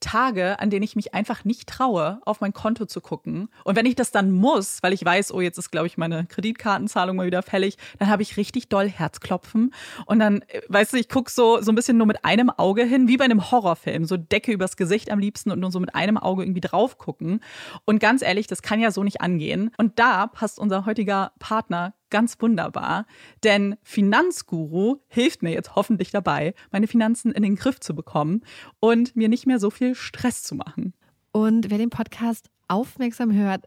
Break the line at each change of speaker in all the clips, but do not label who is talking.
Tage, an denen ich mich einfach nicht traue, auf mein Konto zu gucken. Und wenn ich das dann muss, weil ich weiß, oh, jetzt ist, glaube ich, meine Kreditkartenzahlung mal wieder fällig, dann habe ich richtig doll Herzklopfen. Und dann, äh, weißt du, ich gucke so, so ein bisschen nur mit einem Auge hin, wie bei einem Horrorfilm. So Decke übers Gesicht am liebsten und nur so mit einem Auge irgendwie drauf gucken. Und ganz ehrlich, das kann ja so nicht angehen. Und da passt unser heutiger Partner ganz wunderbar, denn Finanzguru hilft mir jetzt hoffentlich dabei, meine Finanzen in den Griff zu bekommen und mir nicht mehr so viel Stress zu machen.
Und wer den Podcast aufmerksam hört,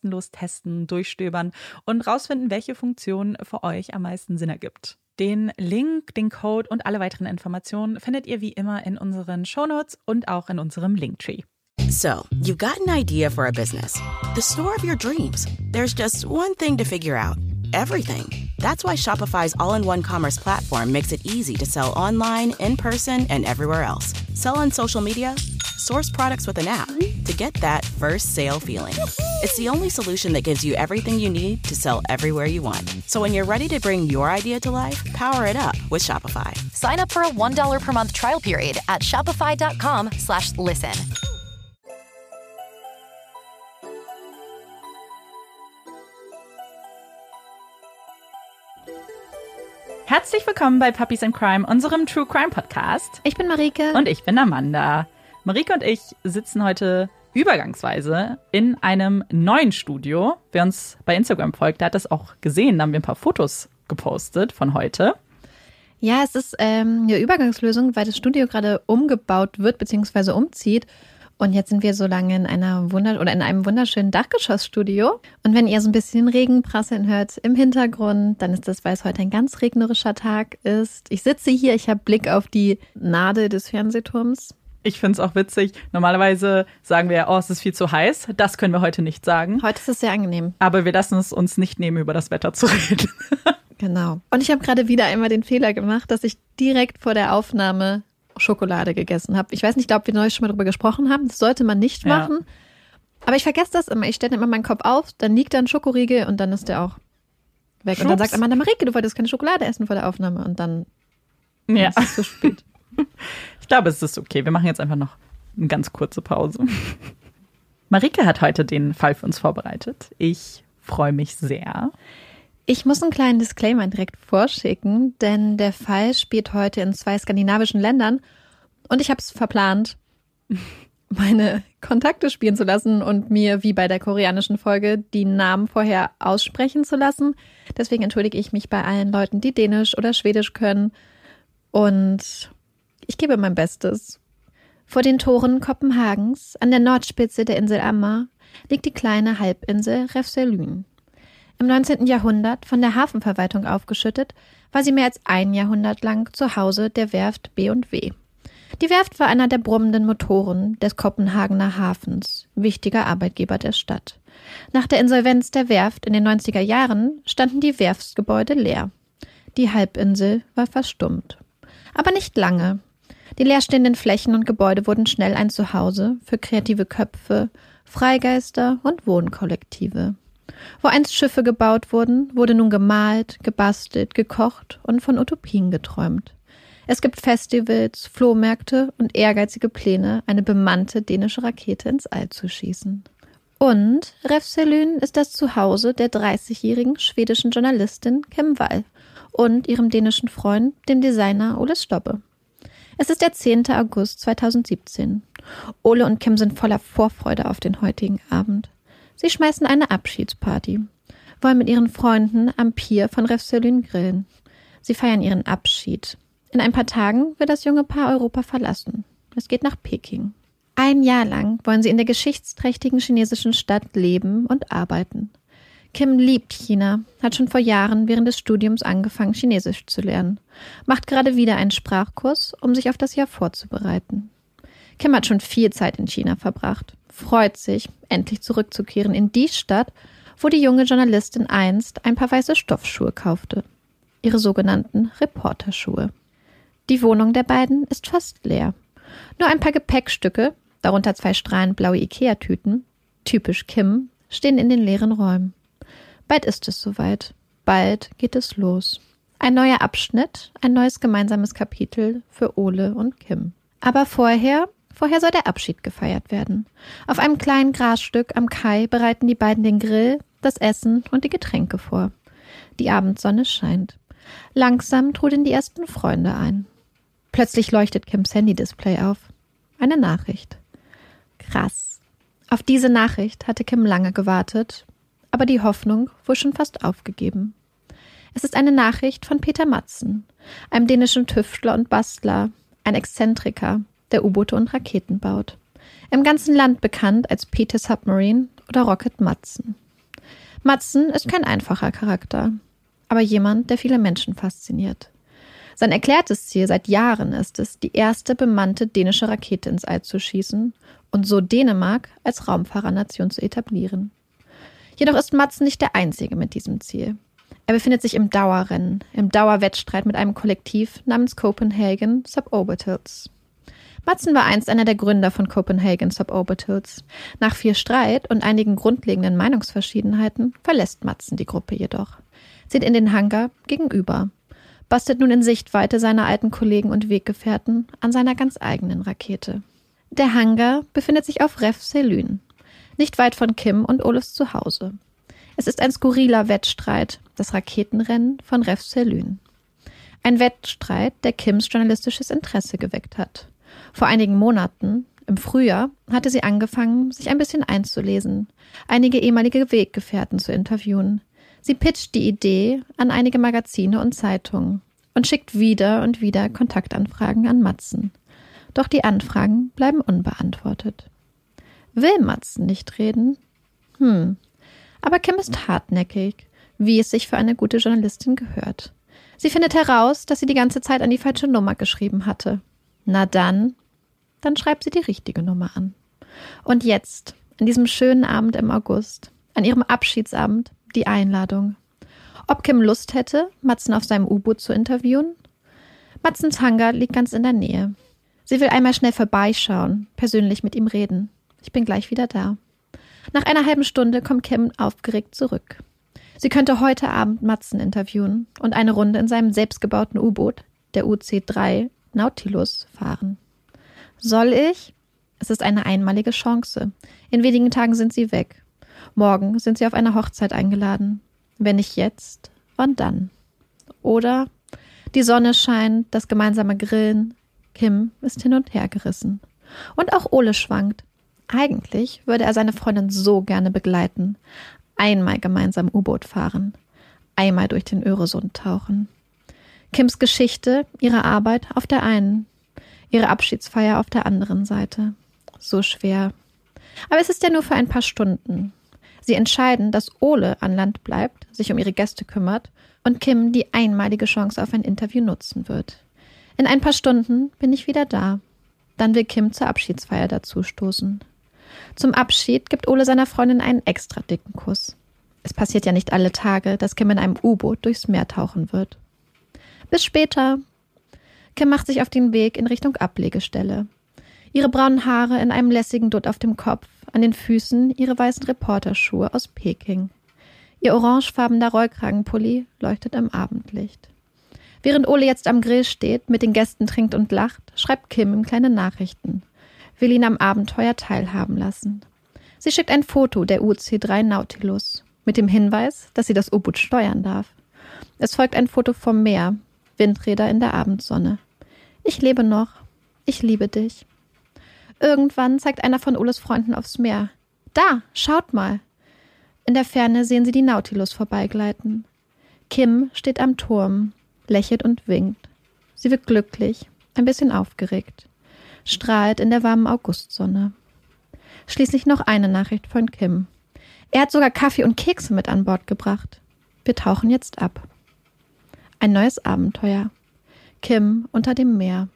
kostenlos testen, durchstöbern und rausfinden, welche Funktion für euch am meisten Sinn ergibt. Den Link, den Code und alle weiteren Informationen findet ihr wie immer in unseren Shownotes und auch in unserem Linktree.
So, you've got an idea for a business. The store of your dreams. There's just one thing to figure out. Everything. That's why Shopify's all-in-one commerce platform makes it easy to sell online, in person, and everywhere else. Sell on social media, source products with an app to get that first sale feeling. It's the only solution that gives you everything you need to sell everywhere you want. So when you're ready to bring your idea to life, power it up with Shopify.
Sign up for a $1 per month trial period at shopify.com slash listen.
Herzlich willkommen bei Puppies and Crime, unserem True Crime Podcast.
Ich bin Marike.
Und ich bin Amanda. Marike und ich sitzen heute übergangsweise in einem neuen Studio. Wer uns bei Instagram folgt, der hat das auch gesehen. Da haben wir ein paar Fotos gepostet von heute.
Ja, es ist ähm, eine Übergangslösung, weil das Studio gerade umgebaut wird bzw. umzieht. Und jetzt sind wir so lange in einer Wunder oder in einem wunderschönen Dachgeschossstudio. Und wenn ihr so ein bisschen Regen prasseln hört im Hintergrund, dann ist das, weil es heute ein ganz regnerischer Tag ist. Ich sitze hier, ich habe Blick auf die Nadel des Fernsehturms.
Ich finde es auch witzig. Normalerweise sagen wir, oh, es ist viel zu heiß. Das können wir heute nicht sagen.
Heute ist es sehr angenehm.
Aber wir lassen es uns nicht nehmen, über das Wetter zu reden.
genau. Und ich habe gerade wieder einmal den Fehler gemacht, dass ich direkt vor der Aufnahme Schokolade gegessen habe. Ich weiß nicht, ob wir neulich schon mal darüber gesprochen haben. Das sollte man nicht machen. Ja. Aber ich vergesse das immer. Ich stelle immer meinen Kopf auf, dann liegt da ein Schokoriegel und dann ist der auch weg. Und dann sagt Amanda Marike, du wolltest keine Schokolade essen vor der Aufnahme. Und dann
Ja.
ist es zu spät.
Ich glaube, es ist okay. Wir machen jetzt einfach noch eine ganz kurze Pause. Marike hat heute den Fall für uns vorbereitet. Ich freue mich sehr.
Ich muss einen kleinen Disclaimer direkt vorschicken, denn der Fall spielt heute in zwei skandinavischen Ländern und ich habe es verplant, meine Kontakte spielen zu lassen und mir, wie bei der koreanischen Folge, die Namen vorher aussprechen zu lassen. Deswegen entschuldige ich mich bei allen Leuten, die Dänisch oder Schwedisch können. Und ich gebe mein Bestes. Vor den Toren Kopenhagens, an der Nordspitze der Insel Ammer, liegt die kleine Halbinsel Refselyn. Im 19. Jahrhundert von der Hafenverwaltung aufgeschüttet, war sie mehr als ein Jahrhundert lang zu Hause der Werft B&W. Die Werft war einer der brummenden Motoren des Kopenhagener Hafens, wichtiger Arbeitgeber der Stadt. Nach der Insolvenz der Werft in den 90er Jahren standen die Werftsgebäude leer. Die Halbinsel war verstummt. Aber nicht lange. Die leerstehenden Flächen und Gebäude wurden schnell ein Zuhause für kreative Köpfe, Freigeister und Wohnkollektive. Wo einst Schiffe gebaut wurden, wurde nun gemalt, gebastelt, gekocht und von Utopien geträumt. Es gibt Festivals, Flohmärkte und ehrgeizige Pläne, eine bemannte dänische Rakete ins All zu schießen. Und Refselyn ist das Zuhause der 30-jährigen schwedischen Journalistin Kim Wall und ihrem dänischen Freund, dem Designer Ole Stobbe. Es ist der 10. August 2017. Ole und Kim sind voller Vorfreude auf den heutigen Abend. Sie schmeißen eine Abschiedsparty, wollen mit ihren Freunden am Pier von Refselyn grillen. Sie feiern ihren Abschied. In ein paar Tagen wird das junge Paar Europa verlassen. Es geht nach Peking. Ein Jahr lang wollen sie in der geschichtsträchtigen chinesischen Stadt leben und arbeiten. Kim liebt China, hat schon vor Jahren während des Studiums angefangen, Chinesisch zu lernen, macht gerade wieder einen Sprachkurs, um sich auf das Jahr vorzubereiten. Kim hat schon viel Zeit in China verbracht, freut sich, endlich zurückzukehren in die Stadt, wo die junge Journalistin einst ein paar weiße Stoffschuhe kaufte. Ihre sogenannten Reporterschuhe. Die Wohnung der beiden ist fast leer. Nur ein paar Gepäckstücke, darunter zwei strahlend blaue Ikea-Tüten, typisch Kim, stehen in den leeren Räumen. Bald ist es soweit. Bald geht es los. Ein neuer Abschnitt, ein neues gemeinsames Kapitel für Ole und Kim. Aber vorher, vorher soll der Abschied gefeiert werden. Auf einem kleinen Grasstück am Kai bereiten die beiden den Grill, das Essen und die Getränke vor. Die Abendsonne scheint. Langsam trudeln die ersten Freunde ein. Plötzlich leuchtet Kims Handy-Display auf. Eine Nachricht. Krass. Auf diese Nachricht hatte Kim lange gewartet, aber die Hoffnung wohl schon fast aufgegeben. Es ist eine Nachricht von Peter Matzen, einem dänischen Tüftler und Bastler, ein Exzentriker, der U-Boote und Raketen baut. Im ganzen Land bekannt als Peter Submarine oder Rocket Matzen. Matzen ist kein einfacher Charakter, aber jemand, der viele Menschen fasziniert. Sein erklärtes Ziel seit Jahren ist es, die erste bemannte dänische Rakete ins All zu schießen und so Dänemark als Raumfahrernation zu etablieren. Jedoch ist Matzen nicht der Einzige mit diesem Ziel. Er befindet sich im Dauerrennen, im Dauerwettstreit mit einem Kollektiv namens Copenhagen Suborbitals. Matzen war einst einer der Gründer von Copenhagen Suborbitals. Nach viel Streit und einigen grundlegenden Meinungsverschiedenheiten verlässt Matzen die Gruppe jedoch, zieht in den Hangar gegenüber, bastelt nun in Sichtweite seiner alten Kollegen und Weggefährten an seiner ganz eigenen Rakete. Der Hangar befindet sich auf Ref Selyn, nicht weit von Kim und Oles Zuhause. Es ist ein skurriler Wettstreit, das Raketenrennen von Ref Selyn. Ein Wettstreit, der Kims journalistisches Interesse geweckt hat. Vor einigen Monaten, im Frühjahr, hatte sie angefangen, sich ein bisschen einzulesen, einige ehemalige Weggefährten zu interviewen. Sie pitcht die Idee an einige Magazine und Zeitungen und schickt wieder und wieder Kontaktanfragen an Matzen. Doch die Anfragen bleiben unbeantwortet. Will Matzen nicht reden? Hm. Aber Kim ist hartnäckig, wie es sich für eine gute Journalistin gehört. Sie findet heraus, dass sie die ganze Zeit an die falsche Nummer geschrieben hatte. Na dann, dann schreibt sie die richtige Nummer an. Und jetzt, an diesem schönen Abend im August, an ihrem Abschiedsabend, die Einladung. Ob Kim Lust hätte, Matzen auf seinem U-Boot zu interviewen? Matzens Hangar liegt ganz in der Nähe. Sie will einmal schnell vorbeischauen, persönlich mit ihm reden. Ich bin gleich wieder da. Nach einer halben Stunde kommt Kim aufgeregt zurück. Sie könnte heute Abend Matzen interviewen und eine Runde in seinem selbstgebauten U-Boot, der UC-3 Nautilus, fahren. Soll ich? Es ist eine einmalige Chance. In wenigen Tagen sind sie weg. Morgen sind sie auf einer Hochzeit eingeladen. Wenn nicht jetzt, wann dann? Oder die Sonne scheint, das gemeinsame Grillen. Kim ist hin und her gerissen. Und auch Ole schwankt. Eigentlich würde er seine Freundin so gerne begleiten. Einmal gemeinsam U-Boot fahren. Einmal durch den Öresund tauchen. Kims Geschichte, ihre Arbeit auf der einen, ihre Abschiedsfeier auf der anderen Seite. So schwer. Aber es ist ja nur für ein paar Stunden. Sie entscheiden, dass Ole an Land bleibt, sich um ihre Gäste kümmert und Kim die einmalige Chance auf ein Interview nutzen wird. In ein paar Stunden bin ich wieder da. Dann will Kim zur Abschiedsfeier dazustoßen. Zum Abschied gibt Ole seiner Freundin einen extra dicken Kuss. Es passiert ja nicht alle Tage, dass Kim in einem U-Boot durchs Meer tauchen wird. Bis später. Kim macht sich auf den Weg in Richtung Ablegestelle. Ihre braunen Haare in einem lässigen Dutt auf dem Kopf, an den Füßen ihre weißen Reporterschuhe aus Peking. Ihr orangefarbener Rollkragenpulli leuchtet im Abendlicht. Während Ole jetzt am Grill steht, mit den Gästen trinkt und lacht, schreibt Kim ihm kleine Nachrichten. Will ihn am Abenteuer teilhaben lassen. Sie schickt ein Foto der UC-3 Nautilus mit dem Hinweis, dass sie das U-Boot steuern darf. Es folgt ein Foto vom Meer, Windräder in der Abendsonne. Ich lebe noch. Ich liebe dich. Irgendwann zeigt einer von Oles Freunden aufs Meer. Da, schaut mal. In der Ferne sehen sie die Nautilus vorbeigleiten. Kim steht am Turm, lächelt und winkt. Sie wird glücklich, ein bisschen aufgeregt, strahlt in der warmen Augustsonne. Schließlich noch eine Nachricht von Kim. Er hat sogar Kaffee und Kekse mit an Bord gebracht. Wir tauchen jetzt ab. Ein neues Abenteuer. Kim unter dem Meer.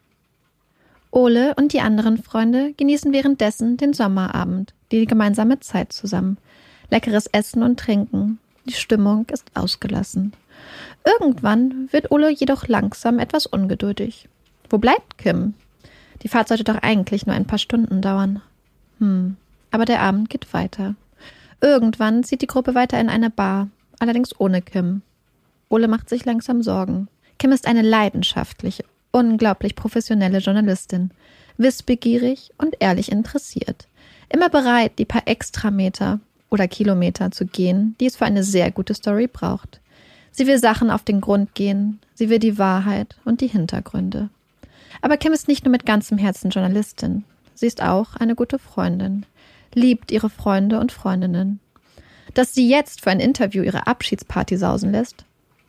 Ole und die anderen Freunde genießen währenddessen den Sommerabend, die gemeinsame Zeit zusammen, leckeres Essen und Trinken. Die Stimmung ist ausgelassen. Irgendwann wird Ole jedoch langsam etwas ungeduldig. Wo bleibt Kim? Die Fahrt sollte doch eigentlich nur ein paar Stunden dauern. Hm, aber der Abend geht weiter. Irgendwann zieht die Gruppe weiter in eine Bar, allerdings ohne Kim. Ole macht sich langsam Sorgen. Kim ist eine leidenschaftliche, unglaublich professionelle Journalistin, wissbegierig und ehrlich interessiert. Immer bereit, die paar Extrameter oder Kilometer zu gehen, die es für eine sehr gute Story braucht. Sie will Sachen auf den Grund gehen, sie will die Wahrheit und die Hintergründe. Aber Kim ist nicht nur mit ganzem Herzen Journalistin, sie ist auch eine gute Freundin, liebt ihre Freunde und Freundinnen. Dass sie jetzt für ein Interview ihre Abschiedsparty sausen lässt,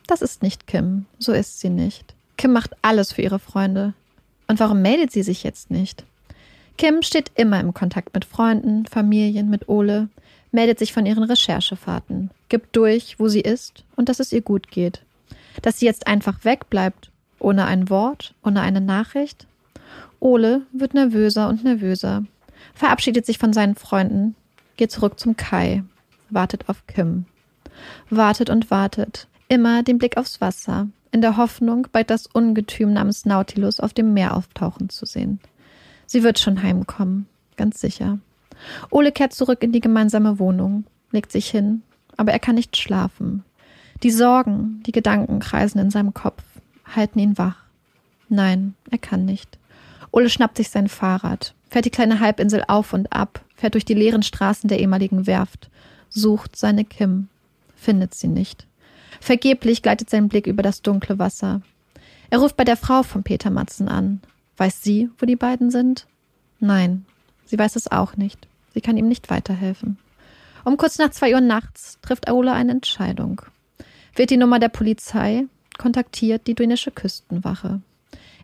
das ist nicht Kim, so ist sie nicht. Kim macht alles für ihre Freunde. Und warum meldet sie sich jetzt nicht? Kim steht immer im Kontakt mit Freunden, Familien, mit Ole, meldet sich von ihren Recherchefahrten, gibt durch, wo sie ist und dass es ihr gut geht. Dass sie jetzt einfach wegbleibt, ohne ein Wort, ohne eine Nachricht. Ole wird nervöser und nervöser, verabschiedet sich von seinen Freunden, geht zurück zum Kai, wartet auf Kim. Wartet und wartet, immer den Blick aufs Wasser, in der Hoffnung, bald das Ungetüm namens Nautilus auf dem Meer auftauchen zu sehen. Sie wird schon heimkommen, ganz sicher. Ole kehrt zurück in die gemeinsame Wohnung, legt sich hin, aber er kann nicht schlafen. Die Sorgen, die Gedanken kreisen in seinem Kopf, halten ihn wach. Nein, er kann nicht. Ole schnappt sich sein Fahrrad, fährt die kleine Halbinsel auf und ab, fährt durch die leeren Straßen der ehemaligen Werft, sucht seine Kim, findet sie nicht. Vergeblich gleitet sein Blick über das dunkle Wasser. Er ruft bei der Frau von Peter Matzen an. Weiß sie, wo die beiden sind? Nein, sie weiß es auch nicht. Sie kann ihm nicht weiterhelfen. Um kurz nach zwei Uhr nachts trifft Aula eine Entscheidung. Wird die Nummer der Polizei, kontaktiert die dänische Küstenwache.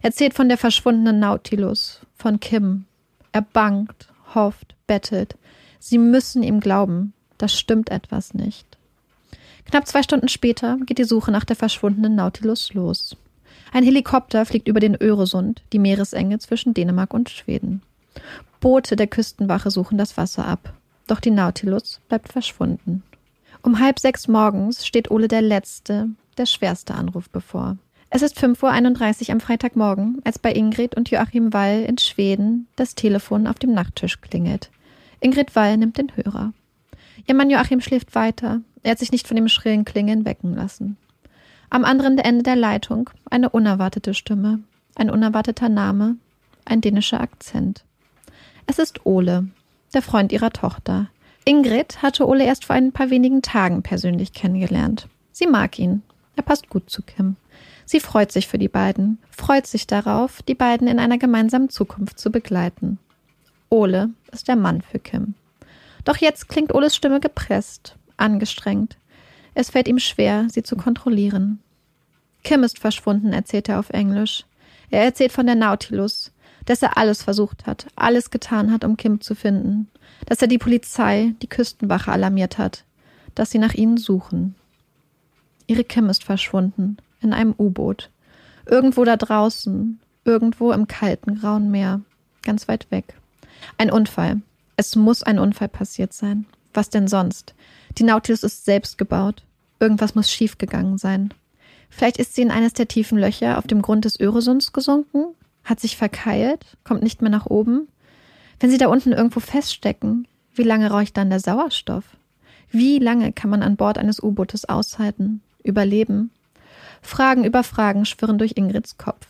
Erzählt von der verschwundenen Nautilus, von Kim. Er bangt, hofft, bettelt. Sie müssen ihm glauben, das stimmt etwas nicht. Knapp zwei Stunden später geht die Suche nach der verschwundenen Nautilus los. Ein Helikopter fliegt über den Öresund, die Meeresenge zwischen Dänemark und Schweden. Boote der Küstenwache suchen das Wasser ab. Doch die Nautilus bleibt verschwunden. Um halb sechs morgens steht Ole der letzte, der schwerste Anruf bevor. Es ist 5.31 Uhr am Freitagmorgen, als bei Ingrid und Joachim Wall in Schweden das Telefon auf dem Nachttisch klingelt. Ingrid Wall nimmt den Hörer. Ihr Mann Joachim schläft weiter. Er hat sich nicht von dem schrillen Klingen wecken lassen. Am anderen Ende der Leitung eine unerwartete Stimme, ein unerwarteter Name, ein dänischer Akzent. Es ist Ole, der Freund ihrer Tochter. Ingrid hatte Ole erst vor ein paar wenigen Tagen persönlich kennengelernt. Sie mag ihn. Er passt gut zu Kim. Sie freut sich für die beiden, freut sich darauf, die beiden in einer gemeinsamen Zukunft zu begleiten. Ole ist der Mann für Kim. Doch jetzt klingt Oles Stimme gepresst, angestrengt. Es fällt ihm schwer, sie zu kontrollieren. Kim ist verschwunden, erzählt er auf Englisch. Er erzählt von der Nautilus, dass er alles versucht hat, alles getan hat, um Kim zu finden, dass er die Polizei, die Küstenwache alarmiert hat, dass sie nach ihnen suchen. Ihre Kim ist verschwunden, in einem U-Boot. Irgendwo da draußen, irgendwo im kalten, grauen Meer, ganz weit weg. Ein Unfall. Es muss ein Unfall passiert sein. Was denn sonst? Die Nautilus ist selbst gebaut. Irgendwas muss schiefgegangen sein. Vielleicht ist sie in eines der tiefen Löcher auf dem Grund des Öresunds gesunken, hat sich verkeilt, kommt nicht mehr nach oben. Wenn sie da unten irgendwo feststecken, wie lange raucht dann der Sauerstoff? Wie lange kann man an Bord eines U-Bootes aushalten, überleben? Fragen über Fragen schwirren durch Ingrids Kopf.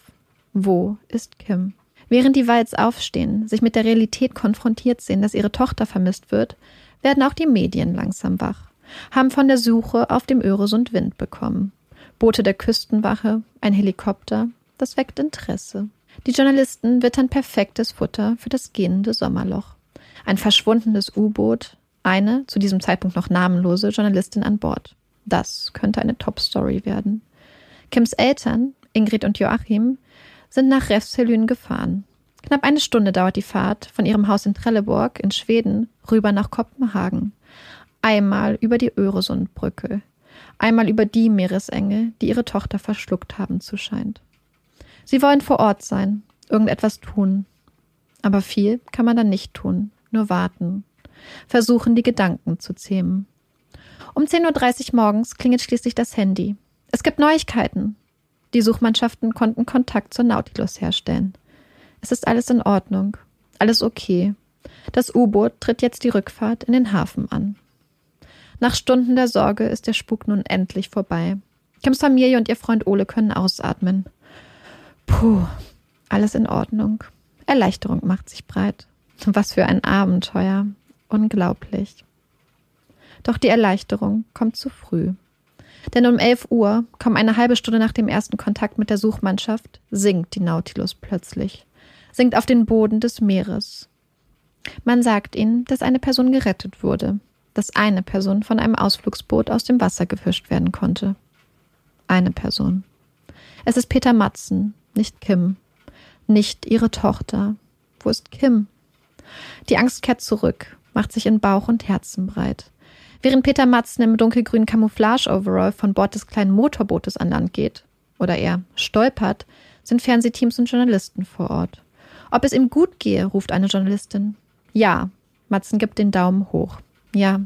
Wo ist Kim? Während die Walds aufstehen, sich mit der Realität konfrontiert sehen, dass ihre Tochter vermisst wird, werden auch die Medien langsam wach, haben von der Suche auf dem Öresund Wind bekommen. Boote der Küstenwache, ein Helikopter, das weckt Interesse. Die Journalisten wittern perfektes Futter für das gehende Sommerloch. Ein verschwundenes U-Boot, eine, zu diesem Zeitpunkt noch namenlose Journalistin an Bord. Das könnte eine Top-Story werden. Kims Eltern, Ingrid und Joachim, sind nach Refshelyn gefahren. Knapp eine Stunde dauert die Fahrt von ihrem Haus in Trelleborg in Schweden rüber nach Kopenhagen. Einmal über die Öresundbrücke. Einmal über die Meeresenge, die ihre Tochter verschluckt haben zu scheint. Sie wollen vor Ort sein, irgendetwas tun. Aber viel kann man dann nicht tun, nur warten. Versuchen, die Gedanken zu zähmen. Um 10.30 Uhr morgens klingelt schließlich das Handy. Es gibt Neuigkeiten. Die Suchmannschaften konnten Kontakt zur Nautilus herstellen. Es ist alles in Ordnung. Alles okay. Das U-Boot tritt jetzt die Rückfahrt in den Hafen an. Nach Stunden der Sorge ist der Spuk nun endlich vorbei. Kims Familie und ihr Freund Ole können ausatmen. Puh, alles in Ordnung. Erleichterung macht sich breit. Was für ein Abenteuer. Unglaublich. Doch die Erleichterung kommt zu früh. Denn um 11 Uhr, kaum eine halbe Stunde nach dem ersten Kontakt mit der Suchmannschaft, sinkt die Nautilus plötzlich. Sinkt auf den Boden des Meeres. Man sagt ihnen, dass eine Person gerettet wurde, dass eine Person von einem Ausflugsboot aus dem Wasser gefischt werden konnte. Eine Person. Es ist Peter Matzen, nicht Kim. Nicht ihre Tochter. Wo ist Kim? Die Angst kehrt zurück, macht sich in Bauch und Herzen breit. Während Peter Matzen im dunkelgrünen Camouflage-Overall von Bord des kleinen Motorbootes an Land geht, oder er stolpert, sind Fernsehteams und Journalisten vor Ort. Ob es ihm gut gehe, ruft eine Journalistin. Ja, Matzen gibt den Daumen hoch. Ja,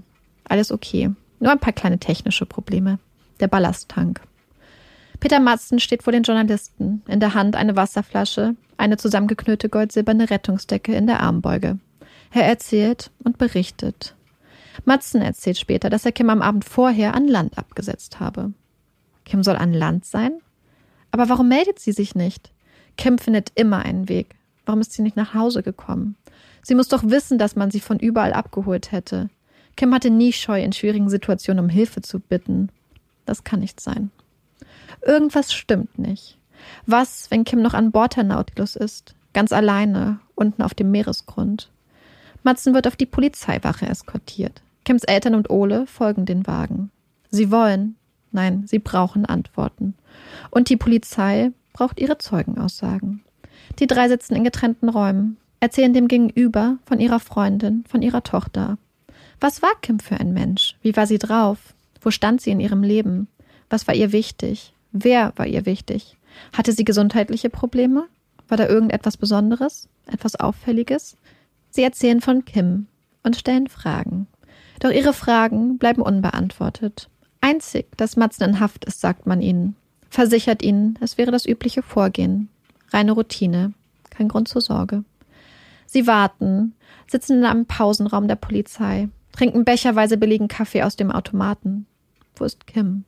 alles okay. Nur ein paar kleine technische Probleme. Der Ballasttank. Peter Matzen steht vor den Journalisten, in der Hand eine Wasserflasche, eine zusammengeknüllte goldsilberne Rettungsdecke in der Armbeuge. Er erzählt und berichtet, Matzen erzählt später, dass er Kim am Abend vorher an Land abgesetzt habe. Kim soll an Land sein? Aber warum meldet sie sich nicht? Kim findet immer einen Weg. Warum ist sie nicht nach Hause gekommen? Sie muss doch wissen, dass man sie von überall abgeholt hätte. Kim hatte nie Scheu, in schwierigen Situationen um Hilfe zu bitten. Das kann nicht sein. Irgendwas stimmt nicht. Was, wenn Kim noch an Bord der Nautilus ist, ganz alleine, unten auf dem Meeresgrund? Matzen wird auf die Polizeiwache eskortiert. Kims Eltern und Ole folgen den Wagen. Sie wollen, nein, sie brauchen Antworten. Und die Polizei braucht ihre Zeugenaussagen. Die drei sitzen in getrennten Räumen, erzählen dem Gegenüber von ihrer Freundin, von ihrer Tochter. Was war Kim für ein Mensch? Wie war sie drauf? Wo stand sie in ihrem Leben? Was war ihr wichtig? Wer war ihr wichtig? Hatte sie gesundheitliche Probleme? War da irgendetwas Besonderes? Etwas Auffälliges? Sie erzählen von Kim und stellen Fragen. Doch ihre Fragen bleiben unbeantwortet. Einzig, dass Matzen in Haft ist, sagt man ihnen. Versichert ihnen, es wäre das übliche Vorgehen. Reine Routine. Kein Grund zur Sorge. Sie warten, sitzen in einem Pausenraum der Polizei, trinken becherweise billigen Kaffee aus dem Automaten. Wo ist Kim?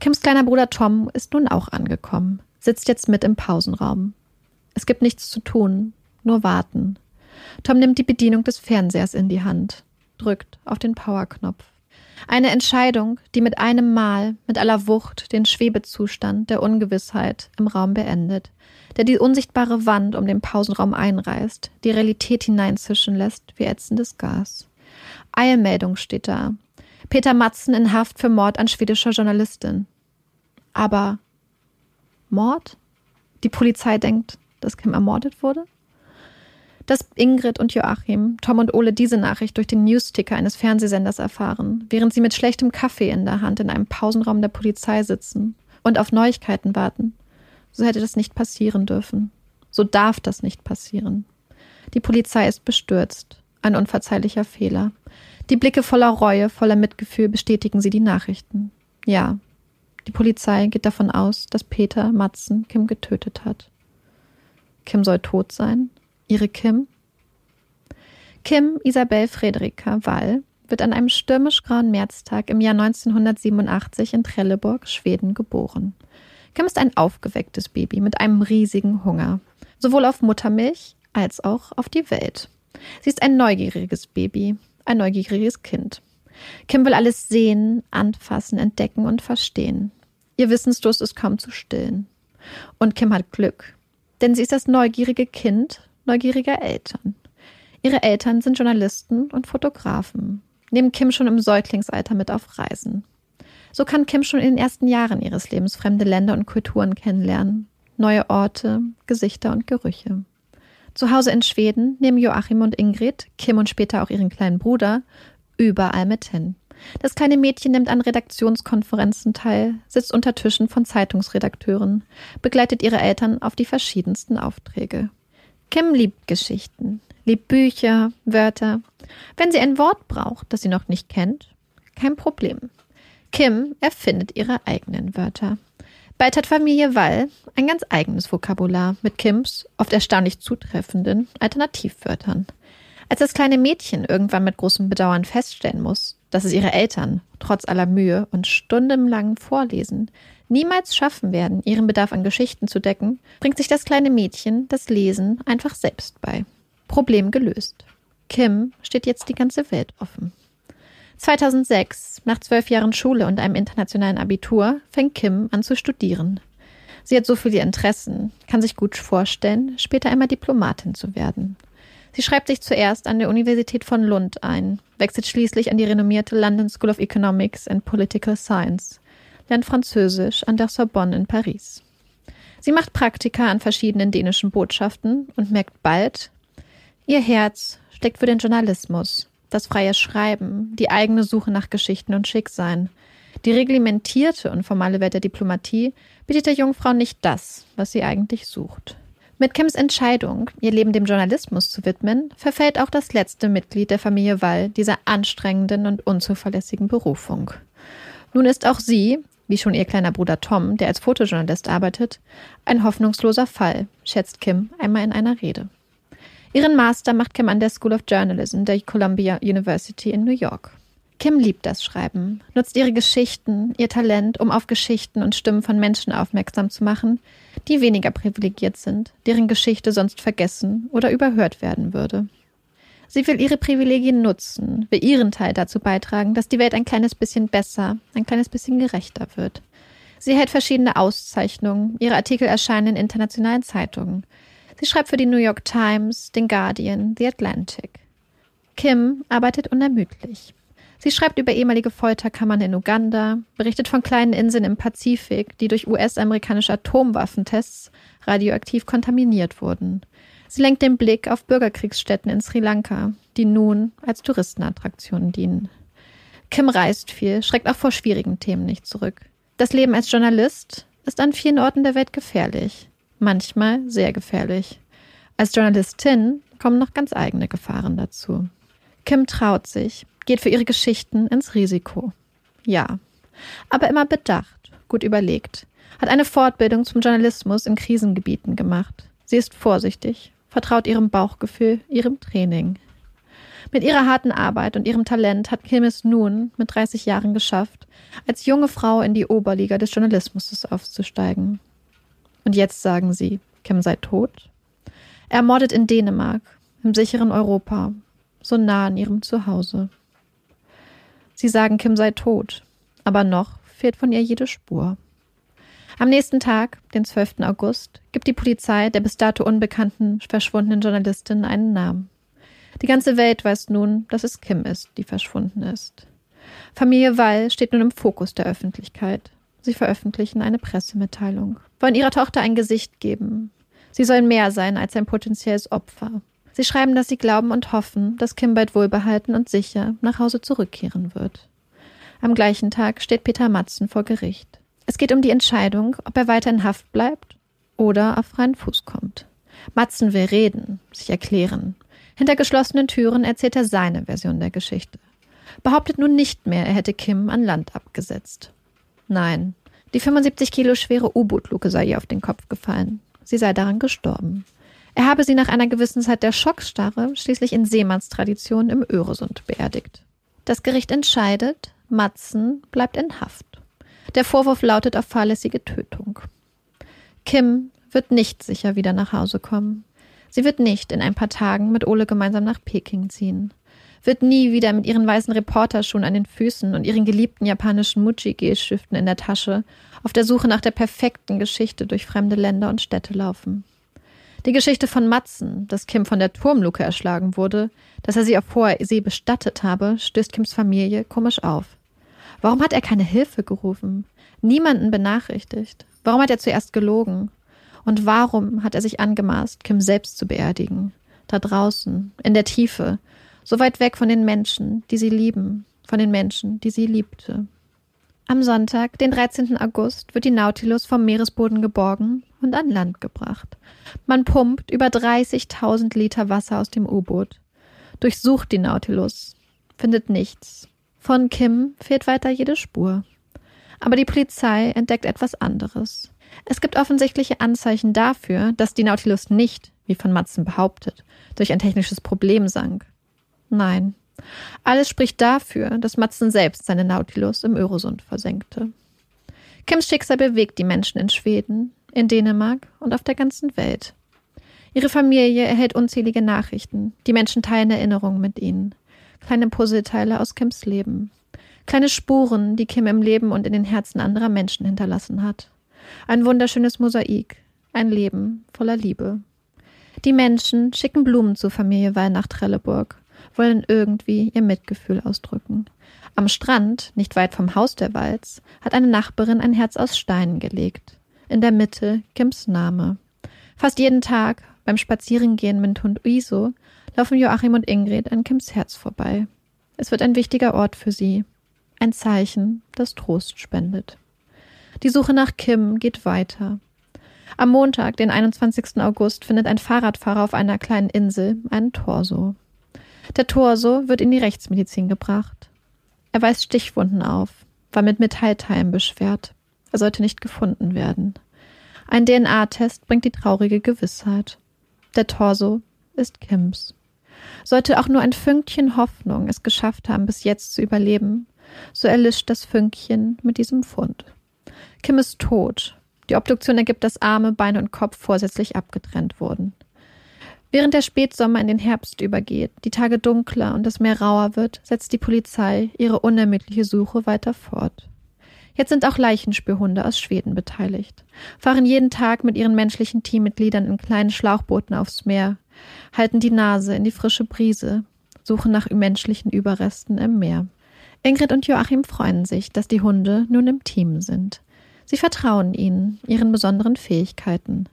Kims kleiner Bruder Tom ist nun auch angekommen, sitzt jetzt mit im Pausenraum. Es gibt nichts zu tun, nur warten. Tom nimmt die Bedienung des Fernsehers in die Hand, drückt auf den Powerknopf. Eine Entscheidung, die mit einem Mal, mit aller Wucht, den Schwebezustand der Ungewissheit im Raum beendet, der die unsichtbare Wand um den Pausenraum einreißt, die Realität hineinzischen lässt wie ätzendes Gas. Eilmeldung steht da. Peter Matzen in Haft für Mord an schwedischer Journalistin. Aber Mord? Die Polizei denkt, dass Kim ermordet wurde? Dass Ingrid und Joachim, Tom und Ole diese Nachricht durch den Newsticker eines Fernsehsenders erfahren, während sie mit schlechtem Kaffee in der Hand in einem Pausenraum der Polizei sitzen und auf Neuigkeiten warten. So hätte das nicht passieren dürfen. So darf das nicht passieren. Die Polizei ist bestürzt. Ein unverzeihlicher Fehler. Die Blicke voller Reue, voller Mitgefühl bestätigen sie die Nachrichten. Ja, die Polizei geht davon aus, dass Peter Matzen Kim getötet hat. Kim soll tot sein? Ihre Kim? Kim Isabel Frederika Wall wird an einem stürmisch-grauen Märztag im Jahr 1987 in Trelleborg, Schweden, geboren. Kim ist ein aufgewecktes Baby mit einem riesigen Hunger, sowohl auf Muttermilch als auch auf die Welt. Sie ist ein neugieriges Baby, ein neugieriges Kind. Kim will alles sehen, anfassen, entdecken und verstehen. Ihr Wissensdurst ist kaum zu stillen. Und Kim hat Glück, denn sie ist das neugierige Kind neugieriger Eltern. Ihre Eltern sind Journalisten und Fotografen, nehmen Kim schon im Säuglingsalter mit auf Reisen. So kann Kim schon in den ersten Jahren ihres Lebens fremde Länder und Kulturen kennenlernen, neue Orte, Gesichter und Gerüche. Zu Hause in Schweden nehmen Joachim und Ingrid, Kim und später auch ihren kleinen Bruder, überall mit hin. Das kleine Mädchen nimmt an Redaktionskonferenzen teil, sitzt unter Tischen von Zeitungsredakteuren, begleitet ihre Eltern auf die verschiedensten Aufträge. Kim liebt Geschichten, liebt Bücher, Wörter. Wenn sie ein Wort braucht, das sie noch nicht kennt, kein Problem. Kim erfindet ihre eigenen Wörter. Bald hat Familie Wall ein ganz eigenes Vokabular mit Kims oft erstaunlich zutreffenden Alternativwörtern. Als das kleine Mädchen irgendwann mit großem Bedauern feststellen muss, dass es ihre Eltern, trotz aller Mühe und stundenlangen Vorlesen, niemals schaffen werden, ihren Bedarf an Geschichten zu decken, bringt sich das kleine Mädchen das Lesen einfach selbst bei. Problem gelöst. Kim steht jetzt die ganze Welt offen. 2006, nach zwölf Jahren Schule und einem internationalen Abitur, fängt Kim an zu studieren. Sie hat so viele Interessen, kann sich gut vorstellen, später einmal Diplomatin zu werden. Sie schreibt sich zuerst an der Universität von Lund ein, wechselt schließlich an die renommierte London School of Economics and Political Science lernt Französisch an der Sorbonne in Paris. Sie macht Praktika an verschiedenen dänischen Botschaften und merkt bald, ihr Herz steckt für den Journalismus, das freie Schreiben, die eigene Suche nach Geschichten und Schicksalen. Die reglementierte und formale Welt der Diplomatie bietet der Jungfrau nicht das, was sie eigentlich sucht. Mit Kims Entscheidung, ihr Leben dem Journalismus zu widmen, verfällt auch das letzte Mitglied der Familie Wall dieser anstrengenden und unzuverlässigen Berufung. Nun ist auch sie, wie schon ihr kleiner Bruder Tom, der als Fotojournalist arbeitet, ein hoffnungsloser Fall, schätzt Kim einmal in einer Rede. Ihren Master macht Kim an der School of Journalism der Columbia University in New York. Kim liebt das Schreiben, nutzt ihre Geschichten, ihr Talent, um auf Geschichten und Stimmen von Menschen aufmerksam zu machen, die weniger privilegiert sind, deren Geschichte sonst vergessen oder überhört werden würde. Sie will ihre Privilegien nutzen, will ihren Teil dazu beitragen, dass die Welt ein kleines bisschen besser, ein kleines bisschen gerechter wird. Sie hält verschiedene Auszeichnungen, ihre Artikel erscheinen in internationalen Zeitungen. Sie schreibt für die New York Times, den Guardian, The Atlantic. Kim arbeitet unermüdlich. Sie schreibt über ehemalige Folterkammern in Uganda, berichtet von kleinen Inseln im Pazifik, die durch US-amerikanische Atomwaffentests radioaktiv kontaminiert wurden. Sie lenkt den Blick auf Bürgerkriegsstätten in Sri Lanka, die nun als Touristenattraktionen dienen. Kim reist viel, schreckt auch vor schwierigen Themen nicht zurück. Das Leben als Journalist ist an vielen Orten der Welt gefährlich, manchmal sehr gefährlich. Als Journalistin kommen noch ganz eigene Gefahren dazu. Kim traut sich, geht für ihre Geschichten ins Risiko. Ja, aber immer bedacht, gut überlegt, hat eine Fortbildung zum Journalismus in Krisengebieten gemacht. Sie ist vorsichtig, vertraut ihrem Bauchgefühl, ihrem Training. Mit ihrer harten Arbeit und ihrem Talent hat Kim es nun mit 30 Jahren geschafft, als junge Frau in die Oberliga des Journalismus aufzusteigen. Und jetzt sagen sie, Kim sei tot? Ermordet in Dänemark, im sicheren Europa, so nah an ihrem Zuhause. Sie sagen, Kim sei tot, aber noch fehlt von ihr jede Spur. Am nächsten Tag, den 12. August, gibt die Polizei der bis dato unbekannten verschwundenen Journalistin einen Namen. Die ganze Welt weiß nun, dass es Kim ist, die verschwunden ist. Familie Wall steht nun im Fokus der Öffentlichkeit. Sie veröffentlichen eine Pressemitteilung, wollen ihrer Tochter ein Gesicht geben. Sie sollen mehr sein als ein potenzielles Opfer. Sie schreiben, dass sie glauben und hoffen, dass Kim bald wohlbehalten und sicher nach Hause zurückkehren wird. Am gleichen Tag steht Peter Matzen vor Gericht. Es geht um die Entscheidung, ob er weiter in Haft bleibt oder auf freien Fuß kommt. Matzen will reden, sich erklären. Hinter geschlossenen Türen erzählt er seine Version der Geschichte. Behauptet nun nicht mehr, er hätte Kim an Land abgesetzt. Nein, die 75 Kilo schwere U-Boot-Luke sei ihr auf den Kopf gefallen. Sie sei daran gestorben. Er habe sie nach einer gewissen Zeit der Schockstarre schließlich in Seemannstradition im Öresund beerdigt. Das Gericht entscheidet, Matzen bleibt in Haft. Der Vorwurf lautet auf fahrlässige Tötung. Kim wird nicht sicher wieder nach Hause kommen. Sie wird nicht in ein paar Tagen mit Ole gemeinsam nach Peking ziehen. Wird nie wieder mit ihren weißen Reporterschuhen an den Füßen und ihren geliebten japanischen Muji-Gelstiften in der Tasche auf der Suche nach der perfekten Geschichte durch fremde Länder und Städte laufen. Die Geschichte von Matzen, dass Kim von der Turmluke erschlagen wurde, dass er sie auf hoher See bestattet habe, stößt Kims Familie komisch auf. Warum hat er keine Hilfe gerufen? Niemanden benachrichtigt? Warum hat er zuerst gelogen? Und warum hat er sich angemaßt, Kim selbst zu beerdigen? Da draußen, in der Tiefe, so weit weg von den Menschen, die sie lieben, von den Menschen, die sie liebte. Am Sonntag, den 13. August, wird die Nautilus vom Meeresboden geborgen und an Land gebracht. Man pumpt über 30.000 Liter Wasser aus dem U-Boot, durchsucht die Nautilus, findet nichts. Von Kim fehlt weiter jede Spur. Aber die Polizei entdeckt etwas anderes. Es gibt offensichtliche Anzeichen dafür, dass die Nautilus nicht, wie von Matzen behauptet, durch ein technisches Problem sank. Nein, alles spricht dafür, dass Matzen selbst seine Nautilus im Öresund versenkte. Kims Schicksal bewegt die Menschen in Schweden, in Dänemark und auf der ganzen Welt. Ihre Familie erhält unzählige Nachrichten. Die Menschen teilen Erinnerungen mit ihnen. Kleine Puzzleteile aus Kims Leben. Kleine Spuren, die Kim im Leben und in den Herzen anderer Menschen hinterlassen hat. Ein wunderschönes Mosaik, ein Leben voller Liebe. Die Menschen schicken Blumen zur Familie Weil nach Trelleburg, wollen irgendwie ihr Mitgefühl ausdrücken. Am Strand, nicht weit vom Haus der Walz, hat eine Nachbarin ein Herz aus Steinen gelegt. In der Mitte Kims Name. Fast jeden Tag beim Spazierengehen mit Hund Iso laufen Joachim und Ingrid an Kims Herz vorbei. Es wird ein wichtiger Ort für sie. Ein Zeichen, das Trost spendet. Die Suche nach Kim geht weiter. Am Montag, den 21. August, findet ein Fahrradfahrer auf einer kleinen Insel einen Torso. Der Torso wird in die Rechtsmedizin gebracht. Er weist Stichwunden auf, war mit Metallteilen beschwert. Er sollte nicht gefunden werden. Ein DNA-Test bringt die traurige Gewissheit. Der Torso ist Kims. Sollte auch nur ein Fünkchen Hoffnung es geschafft haben, bis jetzt zu überleben, so erlischt das Fünkchen mit diesem Fund. Kim ist tot. Die Obduktion ergibt, dass Arme, Beine und Kopf vorsätzlich abgetrennt wurden. Während der Spätsommer in den Herbst übergeht, die Tage dunkler und das Meer rauer wird, setzt die Polizei ihre unermüdliche Suche weiter fort. Jetzt sind auch Leichenspürhunde aus Schweden beteiligt, fahren jeden Tag mit ihren menschlichen Teammitgliedern in kleinen Schlauchbooten aufs Meer, halten die Nase in die frische Brise, suchen nach menschlichen Überresten im Meer. Ingrid und Joachim freuen sich, dass die Hunde nun im Team sind. Sie vertrauen ihnen, ihren besonderen Fähigkeiten.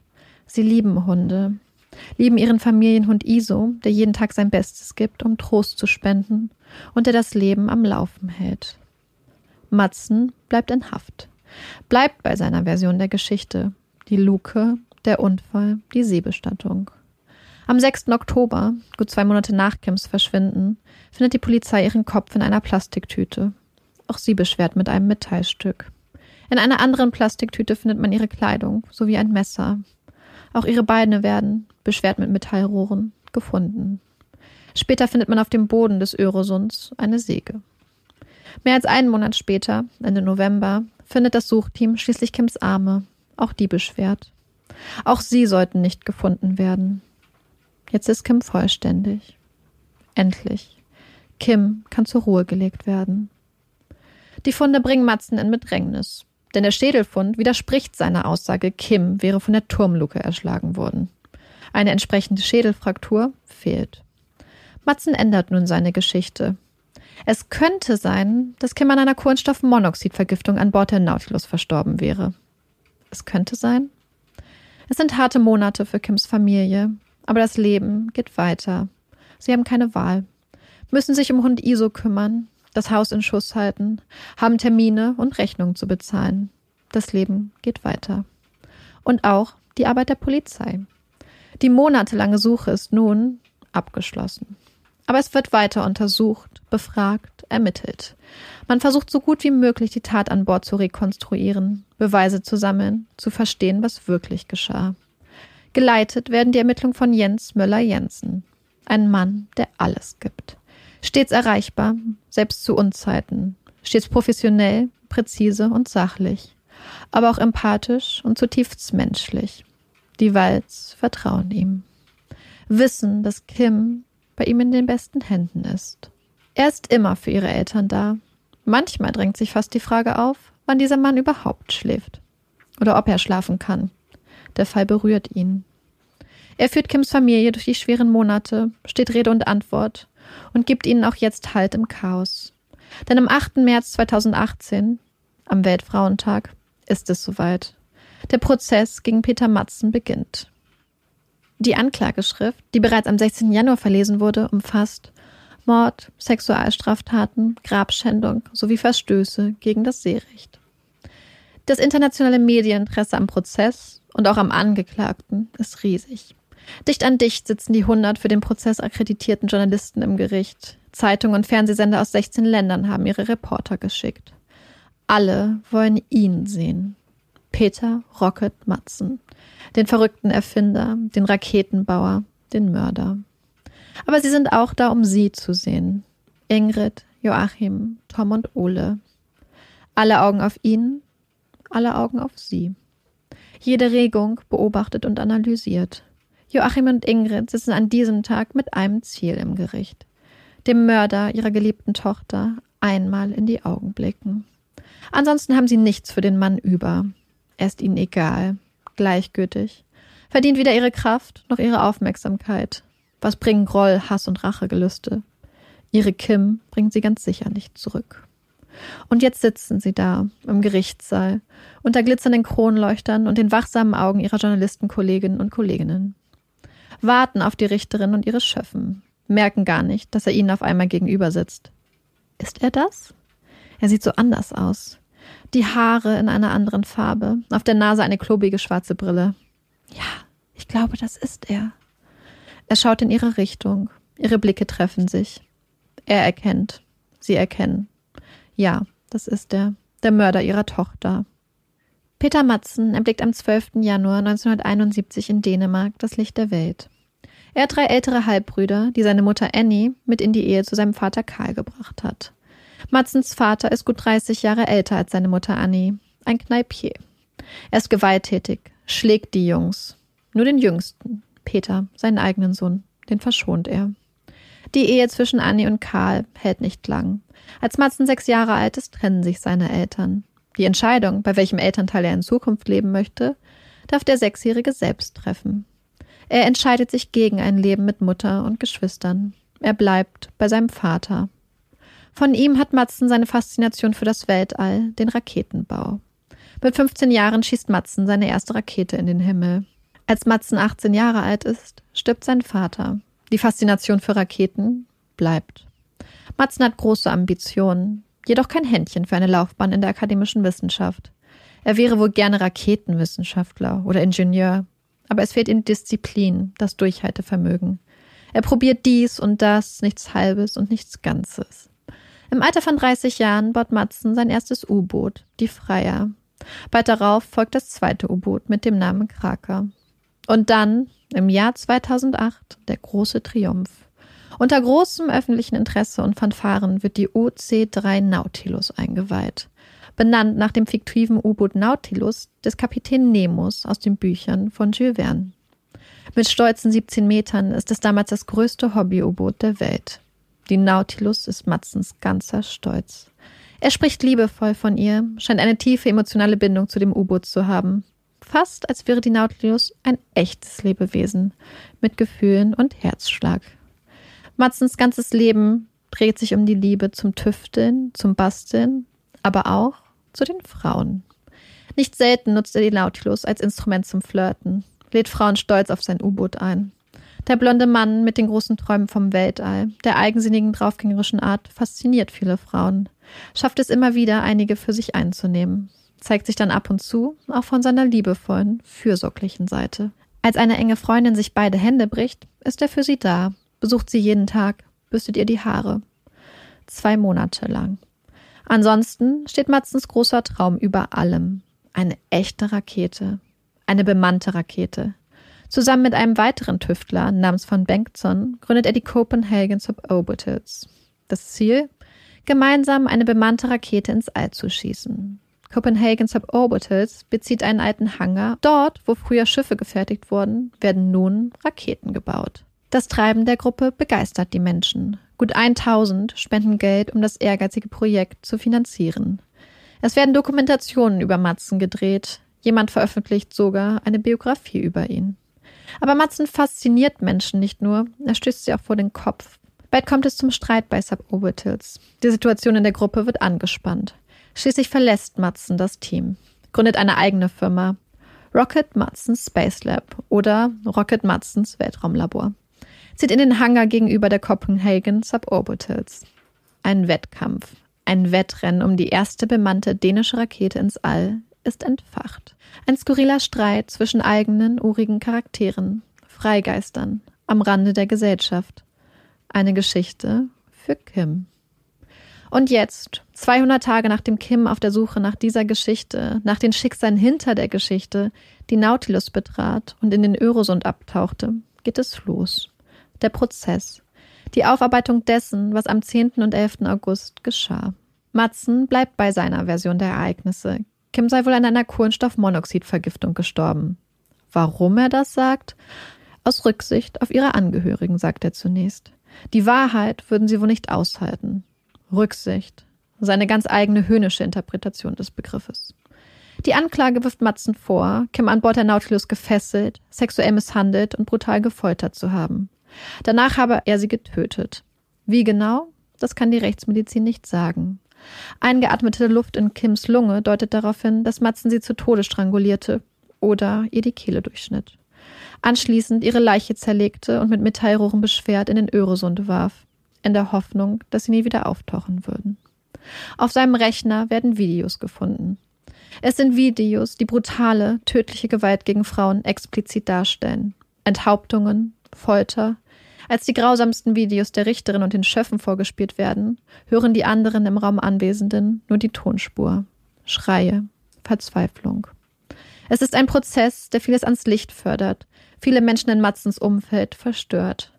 Sie lieben Hunde, lieben ihren Familienhund Iso, der jeden Tag sein Bestes gibt, um Trost zu spenden und der das Leben am Laufen hält. Matzen bleibt in Haft, bleibt bei seiner Version der Geschichte, die Luke, der Unfall, die Seebestattung. Am 6. Oktober, gut zwei Monate nach Kims Verschwinden, findet die Polizei ihren Kopf in einer Plastiktüte. Auch sie beschwert mit einem Metallstück. In einer anderen Plastiktüte findet man ihre Kleidung sowie ein Messer. Auch ihre Beine werden, beschwert mit Metallrohren, gefunden. Später findet man auf dem Boden des Öresunds eine Säge. Mehr als einen Monat später, Ende November, findet das Suchteam schließlich Kims Arme, auch die beschwert. Auch sie sollten nicht gefunden werden. Jetzt ist Kim vollständig. Endlich. Kim kann zur Ruhe gelegt werden. Die Funde bringen Matzen in Bedrängnis, denn der Schädelfund widerspricht seiner Aussage, Kim wäre von der Turmluke erschlagen worden. Eine entsprechende Schädelfraktur fehlt. Matzen ändert nun seine Geschichte. Es könnte sein, dass Kim an einer Kohlenstoffmonoxidvergiftung an Bord der Nautilus verstorben wäre. Es könnte sein. Es sind harte Monate für Kims Familie, aber das Leben geht weiter. Sie haben keine Wahl, müssen sich um Hund Iso kümmern, das Haus in Schuss halten, haben Termine und Rechnungen zu bezahlen. Das Leben geht weiter. Und auch die Arbeit der Polizei. Die monatelange Suche ist nun abgeschlossen. Aber es wird weiter untersucht, befragt, ermittelt. Man versucht so gut wie möglich die Tat an Bord zu rekonstruieren, Beweise zu sammeln, zu verstehen, was wirklich geschah. Geleitet werden die Ermittlungen von Jens Möller-Jensen, ein Mann, der alles gibt. Stets erreichbar, selbst zu Unzeiten, stets professionell, präzise und sachlich, aber auch empathisch und zutiefst menschlich. Die Walz vertrauen ihm. Wissen, dass Kim bei ihm in den besten Händen ist. Er ist immer für ihre Eltern da. Manchmal drängt sich fast die Frage auf, wann dieser Mann überhaupt schläft. Oder ob er schlafen kann. Der Fall berührt ihn. Er führt Kims Familie durch die schweren Monate, steht Rede und Antwort und gibt ihnen auch jetzt Halt im Chaos. Denn am 8. März 2018, am Weltfrauentag, ist es soweit. Der Prozess gegen Peter Matzen beginnt. Die Anklageschrift, die bereits am 16. Januar verlesen wurde, umfasst Mord, Sexualstraftaten, Grabschändung sowie Verstöße gegen das Seerecht. Das internationale Medieninteresse am Prozess und auch am Angeklagten ist riesig. Dicht an dicht sitzen die 100 für den Prozess akkreditierten Journalisten im Gericht. Zeitungen und Fernsehsender aus 16 Ländern haben ihre Reporter geschickt. Alle wollen ihn sehen. Peter Rocket Matzen, den verrückten Erfinder, den Raketenbauer, den Mörder. Aber sie sind auch da, um sie zu sehen. Ingrid, Joachim, Tom und Ole. Alle Augen auf ihn, alle Augen auf sie. Jede Regung beobachtet und analysiert. Joachim und Ingrid sitzen an diesem Tag mit einem Ziel im Gericht. Dem Mörder ihrer geliebten Tochter einmal in die Augen blicken. Ansonsten haben sie nichts für den Mann über. Er ist ihnen egal, gleichgültig, verdient weder ihre Kraft noch ihre Aufmerksamkeit. Was bringen Groll, Hass und Rachegelüste? Ihre Kim bringt sie ganz sicher nicht zurück. Und jetzt sitzen sie da im Gerichtssaal unter glitzernden Kronleuchtern und den wachsamen Augen ihrer Journalistenkolleginnen und Kolleginnen warten auf die Richterin und ihre Schöffen, merken gar nicht, dass er ihnen auf einmal gegenüber sitzt. Ist er das? Er sieht so anders aus. Die Haare in einer anderen Farbe, auf der Nase eine klobige schwarze Brille. Ja, ich glaube, das ist er. Er schaut in ihre Richtung. Ihre Blicke treffen sich. Er erkennt. Sie erkennen. Ja, das ist er. Der Mörder ihrer Tochter. Peter Matzen erblickt am 12. Januar 1971 in Dänemark das Licht der Welt. Er hat drei ältere Halbbrüder, die seine Mutter Annie mit in die Ehe zu seinem Vater Karl gebracht hat. Matzens Vater ist gut 30 Jahre älter als seine Mutter Annie, ein Kneipier. Er ist gewalttätig, schlägt die Jungs. Nur den Jüngsten, Peter, seinen eigenen Sohn, den verschont er. Die Ehe zwischen Annie und Karl hält nicht lang. Als Matzen sechs Jahre alt ist, trennen sich seine Eltern. Die Entscheidung, bei welchem Elternteil er in Zukunft leben möchte, darf der Sechsjährige selbst treffen. Er entscheidet sich gegen ein Leben mit Mutter und Geschwistern. Er bleibt bei seinem Vater. Von ihm hat Matzen seine Faszination für das Weltall, den Raketenbau. Mit 15 Jahren schießt Matzen seine erste Rakete in den Himmel. Als Matzen 18 Jahre alt ist, stirbt sein Vater. Die Faszination für Raketen bleibt. Matzen hat große Ambitionen jedoch kein Händchen für eine Laufbahn in der akademischen Wissenschaft. Er wäre wohl gerne Raketenwissenschaftler oder Ingenieur, aber es fehlt ihm Disziplin, das Durchhaltevermögen. Er probiert dies und das, nichts Halbes und nichts Ganzes. Im Alter von 30 Jahren baut Matzen sein erstes U-Boot, die Freier. Bald darauf folgt das zweite U-Boot mit dem Namen Kraker. Und dann, im Jahr 2008, der große Triumph. Unter großem öffentlichen Interesse und Fanfaren wird die OC-3 Nautilus eingeweiht. Benannt nach dem fiktiven U-Boot Nautilus des Kapitän Nemos aus den Büchern von Jules Verne. Mit stolzen 17 Metern ist es damals das größte Hobby-U-Boot der Welt. Die Nautilus ist Matzens ganzer Stolz. Er spricht liebevoll von ihr, scheint eine tiefe emotionale Bindung zu dem U-Boot zu haben. Fast als wäre die Nautilus ein echtes Lebewesen mit Gefühlen und Herzschlag. Matzens ganzes Leben dreht sich um die Liebe zum Tüfteln, zum Basteln, aber auch zu den Frauen. Nicht selten nutzt er die Nautilus als Instrument zum Flirten, lädt Frauen stolz auf sein U-Boot ein. Der blonde Mann mit den großen Träumen vom Weltall, der eigensinnigen draufgängerischen Art, fasziniert viele Frauen, schafft es immer wieder, einige für sich einzunehmen, zeigt sich dann ab und zu auch von seiner liebevollen, fürsorglichen Seite. Als eine enge Freundin sich beide Hände bricht, ist er für sie da, besucht sie jeden Tag, bürstet ihr die Haare. Zwei Monate lang. Ansonsten steht Matzens großer Traum über allem. Eine echte Rakete. Eine bemannte Rakete. Zusammen mit einem weiteren Tüftler namens von Bengtson gründet er die Copenhagen Suborbitals. Das Ziel? Gemeinsam eine bemannte Rakete ins All zu schießen. Copenhagen Suborbitals bezieht einen alten Hangar. Dort, wo früher Schiffe gefertigt wurden, werden nun Raketen gebaut. Das Treiben der Gruppe begeistert die Menschen. Gut 1000 spenden Geld, um das ehrgeizige Projekt zu finanzieren. Es werden Dokumentationen über Matzen gedreht. Jemand veröffentlicht sogar eine Biografie über ihn. Aber Matzen fasziniert Menschen nicht nur, er stößt sie auch vor den Kopf. Bald kommt es zum Streit bei Suborbitals. Die Situation in der Gruppe wird angespannt. Schließlich verlässt Matzen das Team, gründet eine eigene Firma, Rocket Matzens Space Lab oder Rocket Matzens Weltraumlabor zieht in den Hangar gegenüber der Copenhagen Suborbitals. Ein Wettkampf, ein Wettrennen um die erste bemannte dänische Rakete ins All ist entfacht. Ein skurriler Streit zwischen eigenen, urigen Charakteren, Freigeistern, am Rande der Gesellschaft. Eine Geschichte für Kim. Und jetzt, 200 Tage nachdem Kim auf der Suche nach dieser Geschichte, nach den Schicksalen hinter der Geschichte, die Nautilus betrat und in den Öresund abtauchte, geht es los der Prozess, die Aufarbeitung dessen, was am 10. und 11. August geschah. Matzen bleibt bei seiner Version der Ereignisse. Kim sei wohl an einer Kohlenstoffmonoxidvergiftung gestorben. Warum er das sagt? Aus Rücksicht auf ihre Angehörigen, sagt er zunächst. Die Wahrheit würden sie wohl nicht aushalten. Rücksicht. Seine ganz eigene höhnische Interpretation des Begriffes. Die Anklage wirft Matzen vor, Kim an Bord der Nautilus gefesselt, sexuell misshandelt und brutal gefoltert zu haben. Danach habe er sie getötet. Wie genau? Das kann die Rechtsmedizin nicht sagen. Eingeatmete Luft in Kims Lunge deutet darauf hin, dass Matzen sie zu Tode strangulierte oder ihr die Kehle durchschnitt. Anschließend ihre Leiche zerlegte und mit Metallrohren beschwert in den Öresund warf, in der Hoffnung, dass sie nie wieder auftauchen würden. Auf seinem Rechner werden Videos gefunden. Es sind Videos, die brutale, tödliche Gewalt gegen Frauen explizit darstellen. Enthauptungen, Folter, als die grausamsten Videos der Richterin und den Schöffen vorgespielt werden, hören die anderen im Raum Anwesenden nur die Tonspur. Schreie, Verzweiflung. Es ist ein Prozess, der vieles ans Licht fördert, viele Menschen in Matzens Umfeld verstört,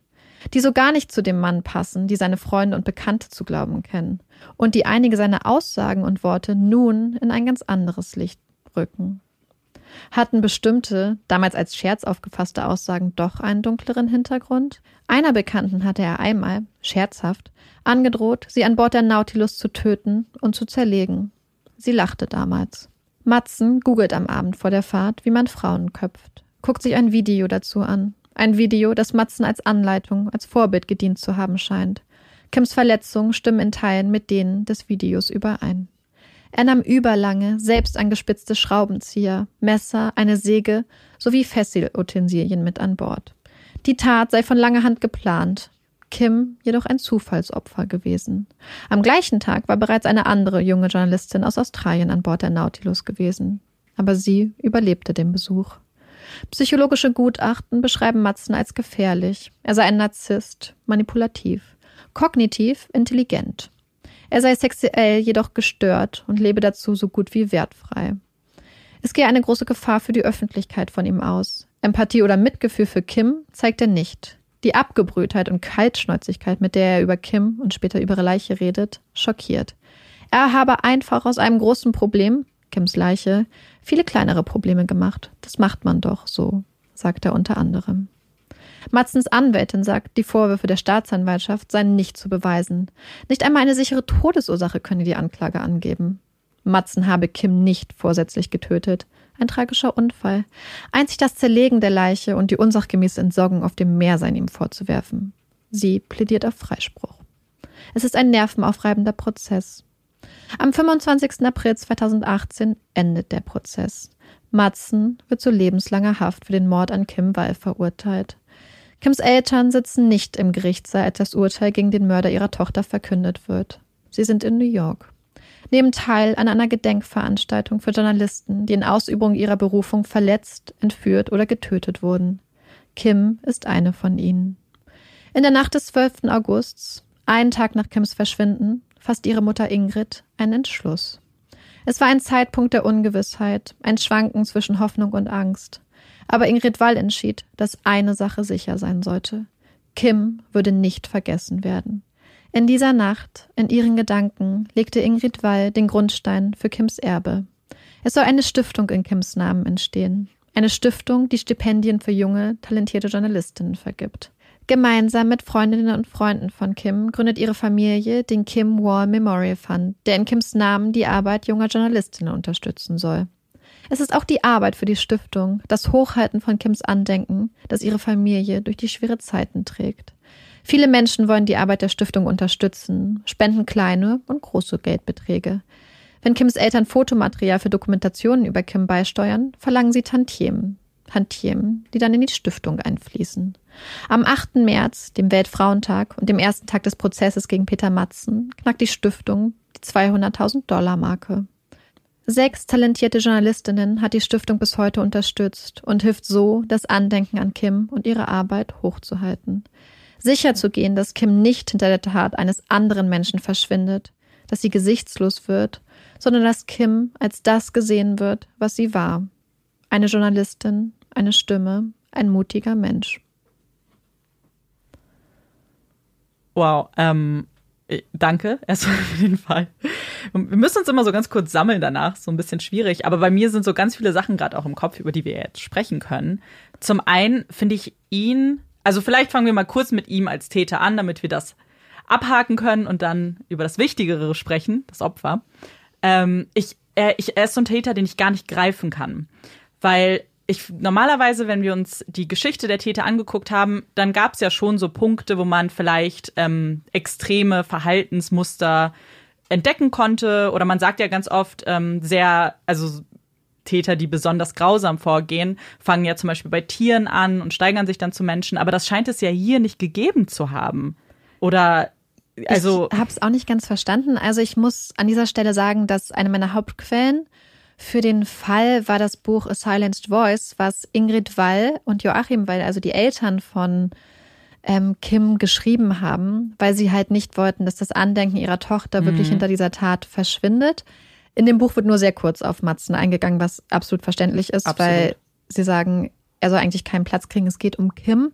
die so gar nicht zu dem Mann passen, die seine Freunde und Bekannte zu glauben kennen, und die einige seiner Aussagen und Worte nun in ein ganz anderes Licht rücken. Hatten bestimmte, damals als Scherz aufgefasste Aussagen doch einen dunkleren Hintergrund? Einer Bekannten hatte er einmal, scherzhaft, angedroht, sie an Bord der Nautilus zu töten und zu zerlegen. Sie lachte damals. Matzen googelt am Abend vor der Fahrt, wie man Frauen köpft, guckt sich ein Video dazu an. Ein Video, das Matzen als Anleitung, als Vorbild gedient zu haben scheint. Kims Verletzungen stimmen in Teilen mit denen des Videos überein. Er nahm überlange, selbst angespitzte Schraubenzieher, Messer, eine Säge sowie Fessilutensilien mit an Bord. Die Tat sei von langer Hand geplant, Kim jedoch ein Zufallsopfer gewesen. Am gleichen Tag war bereits eine andere junge Journalistin aus Australien an Bord der Nautilus gewesen. Aber sie überlebte den Besuch. Psychologische Gutachten beschreiben Matzen als gefährlich. Er sei ein Narzisst, manipulativ, kognitiv intelligent. Er sei sexuell jedoch gestört und lebe dazu so gut wie wertfrei. Es gehe eine große Gefahr für die Öffentlichkeit von ihm aus. Empathie oder Mitgefühl für Kim zeigt er nicht. Die Abgebrühtheit und Kaltschnäuzigkeit, mit der er über Kim und später über ihre Leiche redet, schockiert. Er habe einfach aus einem großen Problem, Kims Leiche, viele kleinere Probleme gemacht. Das macht man doch so, sagt er unter anderem. Matzens Anwältin sagt, die Vorwürfe der Staatsanwaltschaft seien nicht zu beweisen. Nicht einmal eine sichere Todesursache könne die Anklage angeben. Matzen habe Kim nicht vorsätzlich getötet. Ein tragischer Unfall. Einzig das Zerlegen der Leiche und die unsachgemäße Entsorgung auf dem Meer seien ihm vorzuwerfen. Sie plädiert auf Freispruch. Es ist ein nervenaufreibender Prozess. Am 25. April 2018 endet der Prozess. Matzen wird zu lebenslanger Haft für den Mord an Kim Wall verurteilt. Kims Eltern sitzen nicht im Gerichtssaal, als das Urteil gegen den Mörder ihrer Tochter verkündet wird. Sie sind in New York. Nehmen teil an einer Gedenkveranstaltung für Journalisten, die in Ausübung ihrer Berufung verletzt, entführt oder getötet wurden. Kim ist eine von ihnen. In der Nacht des 12. Augusts, einen Tag nach Kims Verschwinden, fasst ihre Mutter Ingrid einen Entschluss. Es war ein Zeitpunkt der Ungewissheit, ein Schwanken zwischen Hoffnung und Angst. Aber Ingrid Wall entschied, dass eine Sache sicher sein sollte. Kim würde nicht vergessen werden. In dieser Nacht, in ihren Gedanken, legte Ingrid Wall den Grundstein für Kims Erbe. Es soll eine Stiftung in Kims Namen entstehen. Eine Stiftung, die Stipendien für junge, talentierte Journalistinnen vergibt. Gemeinsam mit Freundinnen und Freunden von Kim gründet ihre Familie den Kim Wall Memorial Fund, der in Kims Namen die Arbeit junger Journalistinnen unterstützen soll. Es ist auch die Arbeit für die Stiftung, das Hochhalten von Kims Andenken, das ihre Familie durch die schwere Zeiten trägt. Viele Menschen wollen die Arbeit der Stiftung unterstützen, spenden kleine und große Geldbeträge. Wenn Kims Eltern Fotomaterial für Dokumentationen über Kim beisteuern, verlangen sie Tantiemen. Tantiemen, die dann in die Stiftung einfließen. Am 8. März, dem Weltfrauentag und dem ersten Tag des Prozesses gegen Peter Matzen, knackt die Stiftung die 200.000 Dollar Marke. Sechs talentierte Journalistinnen hat die Stiftung bis heute unterstützt und hilft so, das Andenken an Kim und ihre Arbeit hochzuhalten. Sicherzugehen, dass Kim nicht hinter der Tat eines anderen Menschen verschwindet, dass sie gesichtslos wird, sondern dass Kim als das gesehen wird, was sie war. Eine Journalistin, eine Stimme, ein mutiger Mensch.
Wow, ähm, äh, danke, erstmal auf jeden Fall. Wir müssen uns immer so ganz kurz sammeln danach, so ein bisschen schwierig. Aber bei mir sind so ganz viele Sachen gerade auch im Kopf, über die wir jetzt sprechen können. Zum einen finde ich ihn, also vielleicht fangen wir mal kurz mit ihm als Täter an, damit wir das abhaken können und dann über das Wichtigere sprechen, das Opfer. Ähm, ich, er, ich, er ist so ein Täter, den ich gar nicht greifen kann. Weil ich normalerweise, wenn wir uns die Geschichte der Täter angeguckt haben, dann gab es ja schon so Punkte, wo man vielleicht ähm, extreme Verhaltensmuster entdecken konnte. Oder man sagt ja ganz oft ähm, sehr, also Täter, die besonders grausam vorgehen, fangen ja zum Beispiel bei Tieren an und steigern sich dann zu Menschen. Aber das scheint es ja hier nicht gegeben zu haben. Oder also.
Ich habe es auch nicht ganz verstanden. Also ich muss an dieser Stelle sagen, dass eine meiner Hauptquellen für den Fall war das Buch A Silenced Voice, was Ingrid Wall und Joachim Wall, also die Eltern von ähm, Kim, geschrieben haben, weil sie halt nicht wollten, dass das Andenken ihrer Tochter mhm. wirklich hinter dieser Tat verschwindet. In dem Buch wird nur sehr kurz auf Matzen eingegangen, was absolut verständlich ist, absolut. weil sie sagen, er soll eigentlich keinen Platz kriegen, es geht um Kim.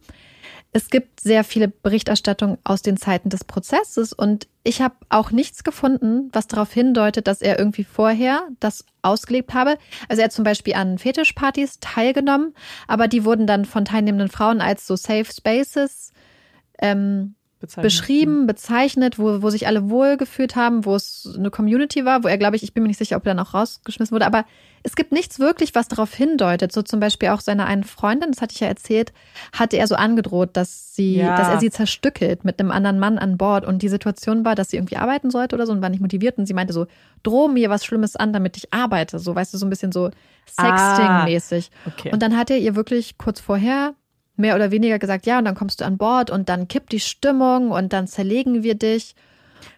Es gibt sehr viele Berichterstattungen aus den Zeiten des Prozesses und ich habe auch nichts gefunden, was darauf hindeutet, dass er irgendwie vorher das ausgelebt habe. Also er hat zum Beispiel an Fetischpartys teilgenommen, aber die wurden dann von teilnehmenden Frauen als so Safe Spaces ähm, bezeichnet. beschrieben, bezeichnet, wo, wo sich alle wohlgefühlt haben, wo es eine Community war, wo er, glaube ich, ich bin mir nicht sicher, ob er dann auch rausgeschmissen wurde, aber es gibt nichts wirklich, was darauf hindeutet. So zum Beispiel auch seiner einen Freundin, das hatte ich ja erzählt, hatte er so angedroht, dass sie, ja. dass er sie zerstückelt mit einem anderen Mann an Bord. Und die Situation war, dass sie irgendwie arbeiten sollte oder so und war nicht motiviert. Und sie meinte so, droh mir was Schlimmes an, damit ich arbeite. So, weißt du, so ein bisschen so Sexting-mäßig. Ah, okay. Und dann hat er ihr wirklich kurz vorher mehr oder weniger gesagt, ja, und dann kommst du an Bord und dann kippt die Stimmung und dann zerlegen wir dich.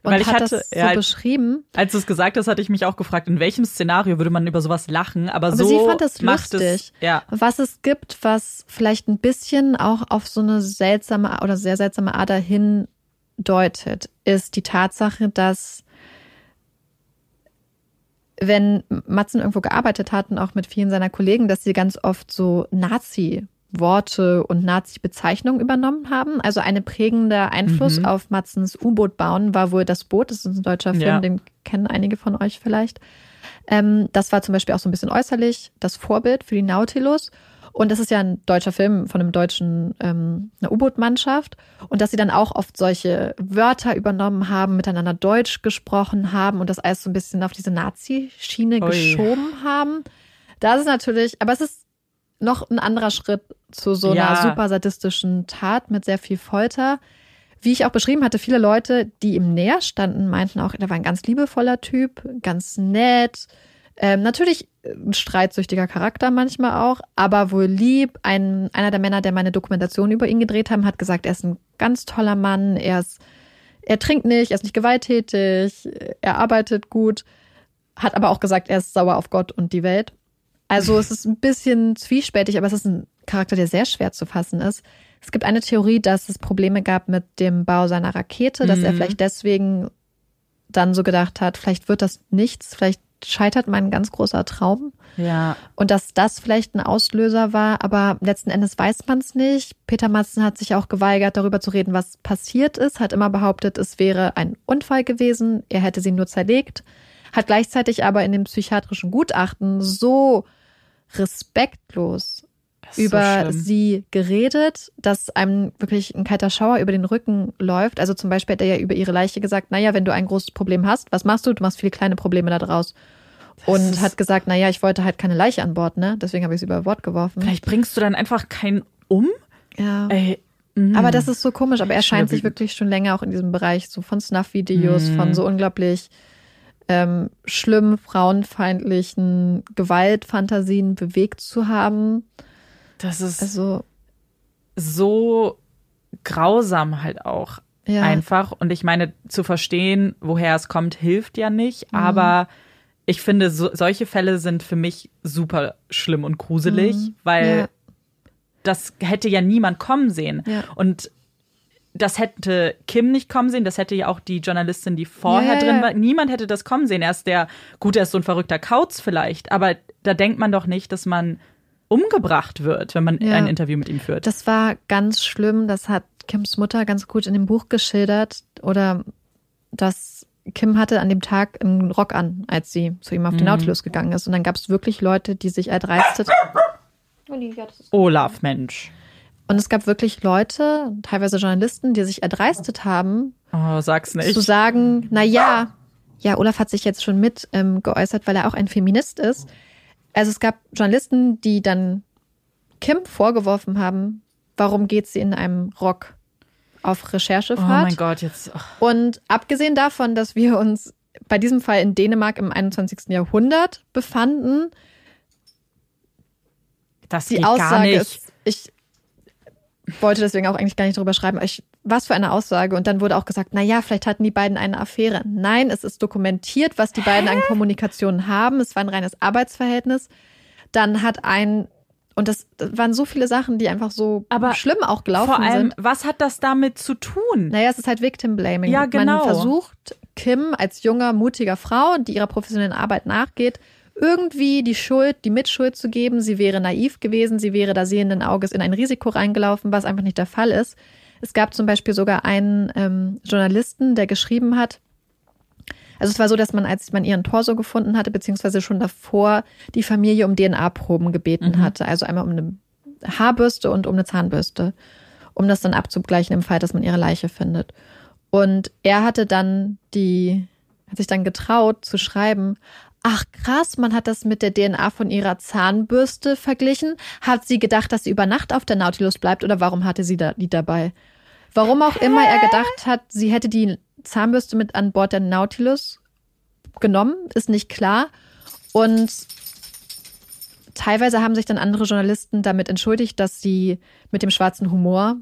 Und Weil ich hat hatte, das so ja, beschrieben.
Als du es gesagt hast, hatte ich mich auch gefragt, in welchem Szenario würde man über sowas lachen, aber, aber so
sie fand das lustig. Es, ja. Was es gibt, was vielleicht ein bisschen auch auf so eine seltsame oder sehr seltsame Art dahin deutet, ist die Tatsache, dass wenn Matzen irgendwo gearbeitet hat und auch mit vielen seiner Kollegen, dass sie ganz oft so Nazi Worte und Nazi-Bezeichnungen übernommen haben. Also ein prägender Einfluss
Mhm.
auf Matzens U-Boot bauen war wohl das Boot. Das ist ein deutscher Film,
Ja.
den kennen einige von euch vielleicht. Ähm, das war zum Beispiel auch so ein bisschen äußerlich das Vorbild für die Nautilus. Und das ist ja ein deutscher Film von einem deutschen ähm, U-Boot-Mannschaft. Und dass sie dann auch oft solche Wörter übernommen haben, miteinander Deutsch gesprochen haben und das alles so ein bisschen auf diese Nazi-Schiene geschoben haben. Das ist natürlich, aber es ist noch ein anderer Schritt zu so einer
Ja.
super sadistischen Tat mit sehr viel Folter. Wie ich auch beschrieben hatte, viele Leute, die ihm näher standen, meinten auch, er war ein ganz liebevoller Typ, ganz nett. Ähm, natürlich ein streitsüchtiger Charakter manchmal auch, aber wohl lieb. Ein, einer der Männer, der meine Dokumentation über ihn gedreht haben, hat gesagt, er ist ein ganz toller Mann, er ist, er trinkt nicht, er ist nicht gewalttätig, er arbeitet gut, hat aber auch gesagt, er ist sauer auf Gott und die Welt. Also es ist ein bisschen zwiespältig, aber es ist ein Charakter, der sehr schwer zu fassen ist. Es gibt eine Theorie, dass es Probleme gab mit dem Bau seiner Rakete, dass er
Mhm.
vielleicht deswegen dann so gedacht hat, vielleicht wird das nichts, vielleicht scheitert mein ganz großer Traum.
Ja.
Und dass das vielleicht ein Auslöser war, aber letzten Endes weiß man es nicht. Peter Matzen hat sich auch geweigert, darüber zu reden, was passiert ist, hat immer behauptet, es wäre ein Unfall gewesen, er hätte sie nur zerlegt, hat gleichzeitig aber in dem psychiatrischen Gutachten so respektlos über
so
sie geredet, dass einem wirklich ein kalter Schauer über den Rücken läuft. Also zum Beispiel hat er ja über ihre Leiche gesagt, naja, wenn du ein großes Problem hast, was machst du? Du machst viele kleine Probleme da draus. Und hat gesagt, naja, ich wollte halt keine Leiche an Bord, ne? Deswegen habe ich sie über Bord geworfen.
Vielleicht bringst du dann einfach keinen um?
Ja.
Ey. mm.
Aber das ist so komisch, aber er scheint sich wirklich schon länger auch in diesem Bereich so von Snuff-Videos,
Mhm.
von so unglaublich ähm, schlimmen, frauenfeindlichen Gewaltfantasien bewegt zu haben.
Das ist
Also,
so grausam halt auch
ja.
einfach. Und ich meine, zu verstehen, woher es kommt, hilft ja nicht.
Mhm.
Aber ich finde, so, solche Fälle sind für mich super schlimm und gruselig, weil
Mhm. Ja.
das hätte ja niemand kommen sehen.
Ja.
Und das hätte Kim nicht kommen sehen, das hätte ja auch die Journalistin, die vorher
Ja,
drin war. Niemand hätte das kommen sehen. Er ist der, gut, er ist so ein verrückter Kauz vielleicht, aber da denkt man doch nicht, dass man umgebracht wird, wenn man
Ja.
ein Interview mit ihm führt.
Das war ganz schlimm. Das hat Kims Mutter ganz gut in dem Buch geschildert. Oder dass Kim hatte an dem Tag einen Rock an, als sie zu ihm auf den Nautilus gegangen ist. Und dann gab es wirklich Leute, die sich erdreistet.
Olaf, Mensch.
Und es gab wirklich Leute, teilweise Journalisten, die sich erdreistet haben,
Oh, sag's nicht.
zu sagen, na ja, ja, Olaf hat sich jetzt schon mit ähm, geäußert, weil er auch ein Feminist ist. Also es gab Journalisten, die dann Kim vorgeworfen haben, warum geht sie in einem Rock auf
Oh
Recherchefahrt?
mein Gott, jetzt. ach,
Und abgesehen davon, dass wir uns bei diesem Fall in Dänemark im 21. Jahrhundert befanden,
das
die Aussage
nicht.
ist, ich wollte deswegen auch eigentlich gar nicht drüber schreiben, ich, was für eine Aussage. Und dann wurde auch gesagt, na ja, vielleicht hatten die beiden eine Affäre. Nein, es ist dokumentiert, was die beiden an Kommunikation haben. Es war ein reines Arbeitsverhältnis. Dann hat ein, und das waren so viele Sachen, die einfach so
Aber
schlimm auch gelaufen
Vor allem,
sind.
was hat das damit zu tun?
Naja, es ist halt Victim Blaming.
Ja, genau.
Man versucht, Kim als junger, mutiger Frau, die ihrer professionellen Arbeit nachgeht, irgendwie die Schuld, die Mitschuld zu geben. Sie wäre naiv gewesen, sie wäre da sehenden Auges in ein Risiko reingelaufen, was einfach nicht der Fall ist. Es gab zum Beispiel sogar einen ähm, Journalisten, der geschrieben hat, also es war so, dass man, als man ihren Torso gefunden hatte, beziehungsweise schon davor die Familie um DNA-Proben gebeten hatte. Also einmal um eine Haarbürste und um eine Zahnbürste, um das dann abzugleichen im Fall, dass man ihre Leiche findet. Und er hatte dann die, hat sich dann getraut zu schreiben, ach krass, man hat das mit der DNA von ihrer Zahnbürste verglichen. Hat sie gedacht, dass sie über Nacht auf der Nautilus bleibt oder warum hatte sie da die dabei? Warum auch immer er gedacht hat, sie hätte die Zahnbürste mit an Bord der Nautilus genommen, ist nicht klar. Und teilweise haben sich dann andere Journalisten damit entschuldigt, dass sie mit dem schwarzen Humor,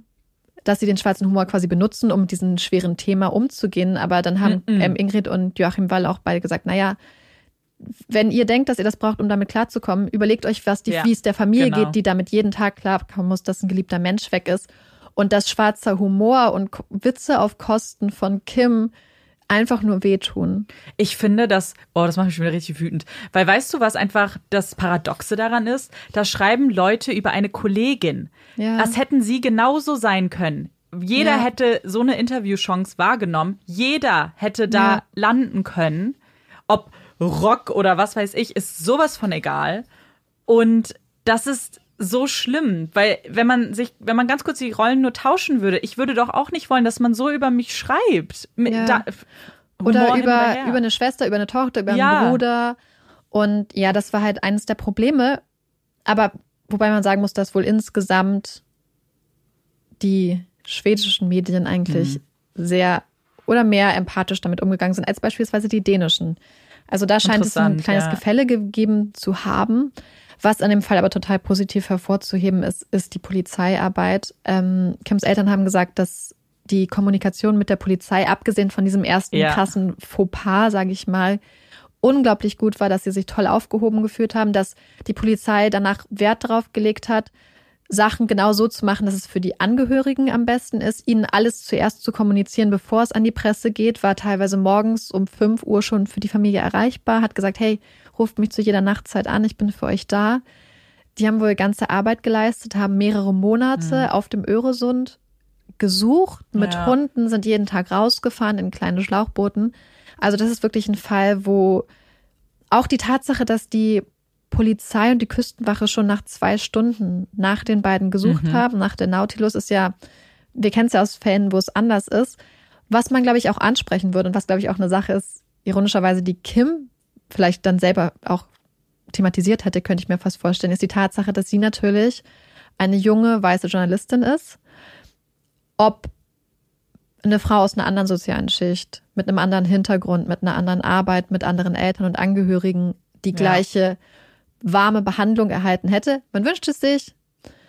dass sie den schwarzen Humor quasi benutzen, um mit diesem schweren Thema umzugehen. Aber dann haben
Mhm.
ähm, Ingrid und Joachim Wall auch beide gesagt, naja, wenn ihr denkt, dass ihr das braucht, um damit klarzukommen, überlegt euch, was die,
Ja,
wie es der Familie
genau.
geht, die damit jeden Tag klarkommen muss, dass ein geliebter Mensch weg ist. Und dass schwarzer Humor und Witze auf Kosten von Kim einfach nur wehtun.
Ich finde das, oh, das macht mich schon wieder richtig wütend. Weil weißt du, was einfach das Paradoxe daran ist? Da schreiben Leute über eine Kollegin.
Ja.
Das hätten sie genauso sein können. Jeder
Ja.
hätte so eine Interviewchance wahrgenommen. Jeder hätte da
Ja.
landen können. Ob Rock oder was weiß ich, ist sowas von egal. Und das ist so schlimm, weil wenn man sich, wenn man ganz kurz die Rollen nur tauschen würde, ich würde doch auch nicht wollen, dass man so über mich schreibt.
Ja.
da-
Oder über, über eine Schwester, über eine Tochter, über
Ja.
einen Bruder. Und ja, das war halt eines der Probleme. Aber wobei man sagen muss, dass wohl insgesamt die schwedischen Medien eigentlich
Mhm.
sehr oder mehr empathisch damit umgegangen sind als beispielsweise die dänischen. Also da scheint es ein kleines
ja.
Gefälle gegeben zu haben. Was an dem Fall aber total positiv hervorzuheben ist, ist die Polizeiarbeit. Ähm, Kims Eltern haben gesagt, dass die Kommunikation mit der Polizei, abgesehen von diesem ersten
Ja.
krassen Fauxpas, sage ich mal, unglaublich gut war, dass sie sich toll aufgehoben gefühlt haben, dass die Polizei danach Wert darauf gelegt hat, Sachen genau so zu machen, dass es für die Angehörigen am besten ist, ihnen alles zuerst zu kommunizieren, bevor es an die Presse geht, war teilweise morgens um 5 Uhr schon für die Familie erreichbar, hat gesagt, hey, ruft mich zu jeder Nachtzeit an, ich bin für euch da. Die haben wohl ganze Arbeit geleistet, haben mehrere Monate auf dem Öresund gesucht, mit
Ja.
Hunden, sind jeden Tag rausgefahren in kleine Schlauchbooten. Also das ist wirklich ein Fall, wo auch die Tatsache, dass die Polizei und die Küstenwache schon nach zwei Stunden nach den beiden gesucht haben, nach der Nautilus, ist ja, wir kennen es ja aus Fällen, wo es anders ist. Was man, glaube ich, auch ansprechen würde und was, glaube ich, auch eine Sache ist, ironischerweise, die Kim vielleicht dann selber auch thematisiert hätte, könnte ich mir fast vorstellen, ist die Tatsache, dass sie natürlich eine junge weiße Journalistin ist. Ob eine Frau aus einer anderen sozialen Schicht, mit einem anderen Hintergrund, mit einer anderen Arbeit, mit anderen Eltern und Angehörigen die gleiche warme Behandlung erhalten hätte. Man wünscht es sich,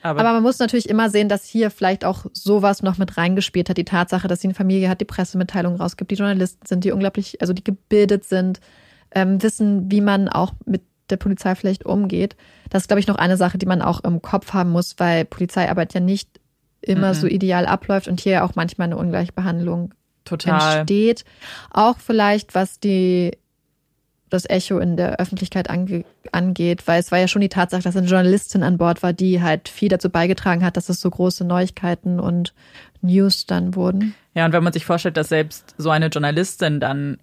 aber,
aber man muss natürlich immer sehen, dass hier vielleicht auch sowas noch mit reingespielt hat. Die Tatsache, dass sie eine Familie hat, die Pressemitteilungen rausgibt, die Journalisten sind, die unglaublich, also die gebildet sind, ähm, wissen, wie man auch mit der Polizei vielleicht umgeht. Das ist, glaube ich, noch eine Sache, die man auch im Kopf haben muss, weil Polizeiarbeit ja nicht immer so ideal abläuft und hier auch manchmal eine Ungleichbehandlung
total.
entsteht. Auch vielleicht, was die das Echo in der Öffentlichkeit ange angeht, weil es war ja schon die Tatsache, dass eine Journalistin an Bord war, die halt viel dazu beigetragen hat, dass es so große Neuigkeiten und News dann wurden.
Ja, und wenn man sich vorstellt, dass selbst so eine Journalistin dann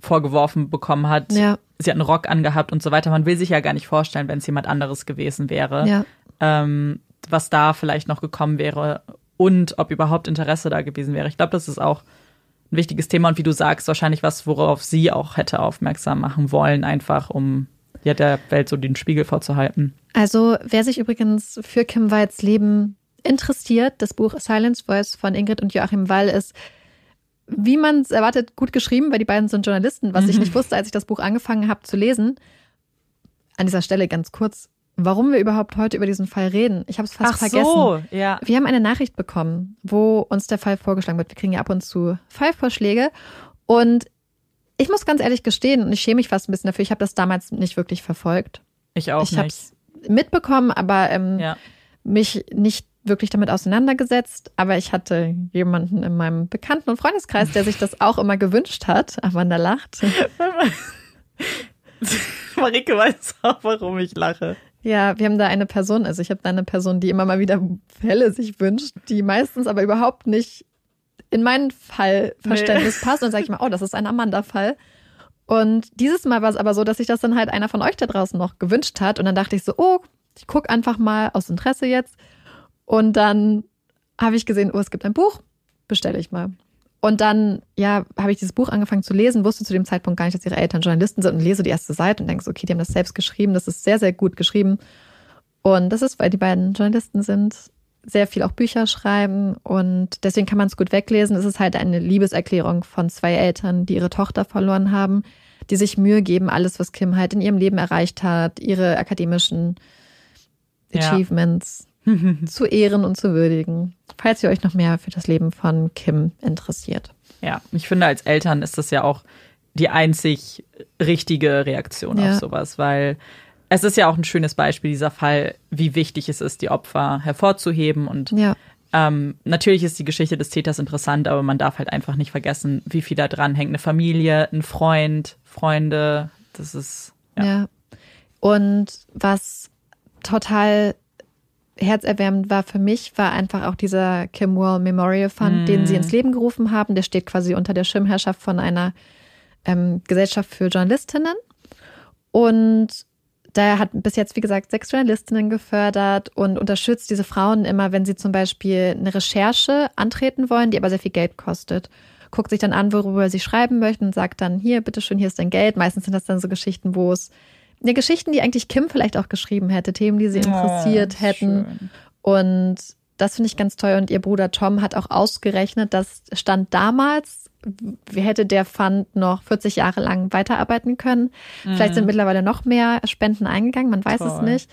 vorgeworfen bekommen hat,
Ja.
sie hat einen Rock angehabt und so weiter, man will sich ja gar nicht vorstellen, wenn es jemand anderes gewesen wäre,
Ja.
ähm, was da vielleicht noch gekommen wäre und ob überhaupt Interesse da gewesen wäre. Ich glaube, das ist auch ein wichtiges Thema und wie du sagst, wahrscheinlich was, worauf sie auch hätte aufmerksam machen wollen, einfach um ja, der Welt so den Spiegel vorzuhalten.
Also, wer sich übrigens für Kim Walls Leben interessiert, das Buch Silence Voice von Ingrid und Joachim Wall ist, wie man es erwartet, gut geschrieben, weil die beiden sind Journalisten, was ich nicht wusste, als ich das Buch angefangen habe zu lesen. An dieser Stelle ganz kurz, warum wir überhaupt heute über diesen Fall reden. Ich habe es fast vergessen.
ja.
Wir haben eine Nachricht bekommen, wo uns der Fall vorgeschlagen wird. Wir kriegen ja ab und zu Fallvorschläge. Und ich muss ganz ehrlich gestehen, und ich schäme mich fast ein bisschen dafür, ich habe das damals nicht wirklich verfolgt.
Ich auch
ich habe
nicht.
es mitbekommen, aber ähm,
Ja.
mich nicht wirklich damit auseinandergesetzt. Aber ich hatte jemanden in meinem Bekannten- und Freundeskreis, der sich das auch immer gewünscht hat. Amanda lacht.
Marike weiß auch, warum ich lache.
Ja, wir haben da eine Person, also ich habe da eine Person, die immer mal wieder Fälle sich wünscht, die meistens aber überhaupt nicht in mein Fallverständnis passt. Und sage ich mal, oh, das ist ein Amanda-Fall. Und dieses Mal war es aber so, dass sich das dann halt einer von euch da draußen noch gewünscht hat. Und dann dachte ich so, oh, ich guck einfach mal aus Interesse jetzt. Und dann habe ich gesehen, oh, es gibt ein Buch, bestelle ich mal. Und dann, ja, habe ich dieses Buch angefangen zu lesen, wusste zu dem Zeitpunkt gar nicht, dass ihre Eltern Journalisten sind und lese die erste Seite und denke so, okay, die haben das selbst geschrieben, das ist sehr, sehr gut geschrieben. Und das ist, weil die beiden Journalisten sind, sehr viel auch Bücher schreiben und deswegen kann man es gut weglesen. Es ist halt eine Liebeserklärung von zwei Eltern, die ihre Tochter verloren haben, die sich Mühe geben, alles, was Kim halt in ihrem Leben erreicht hat, ihre akademischen
Ja.
Achievements zu ehren und zu würdigen. Falls ihr euch noch mehr für das Leben von Kim interessiert.
Ja, ich finde, als Eltern ist das ja auch die einzig richtige Reaktion
Ja.
auf sowas, weil es ist ja auch ein schönes Beispiel, dieser Fall, wie wichtig es ist, die Opfer hervorzuheben und
Ja.
Ähm, natürlich ist die Geschichte des Täters interessant, aber man darf halt einfach nicht vergessen, wie viel da dran hängt. Eine Familie, ein Freund, Freunde, das ist.
Ja. ja. Und was total herzerwärmend war für mich, war einfach auch dieser Kim Wall Memorial Fund, mm. den sie ins Leben gerufen haben. Der steht quasi unter der Schirmherrschaft von einer ähm, Gesellschaft für Journalistinnen. Und der hat bis jetzt, wie gesagt, sechs Journalistinnen gefördert und unterstützt diese Frauen immer, wenn sie zum Beispiel eine Recherche antreten wollen, die aber sehr viel Geld kostet. Guckt sich dann an, worüber sie schreiben möchten und sagt dann, hier, bitteschön, hier ist dein Geld. Meistens sind das dann so Geschichten, wo es ja, Geschichten, die eigentlich Kim vielleicht auch geschrieben hätte, Themen, die sie oh, interessiert oh, hätten. Schön. Und das finde ich ganz toll. Und ihr Bruder Tom hat auch ausgerechnet, dass stand damals, wie hätte der Fund noch 40 Jahre lang weiterarbeiten können. Mhm. Vielleicht sind mittlerweile noch mehr Spenden eingegangen, man weiß toll. es nicht.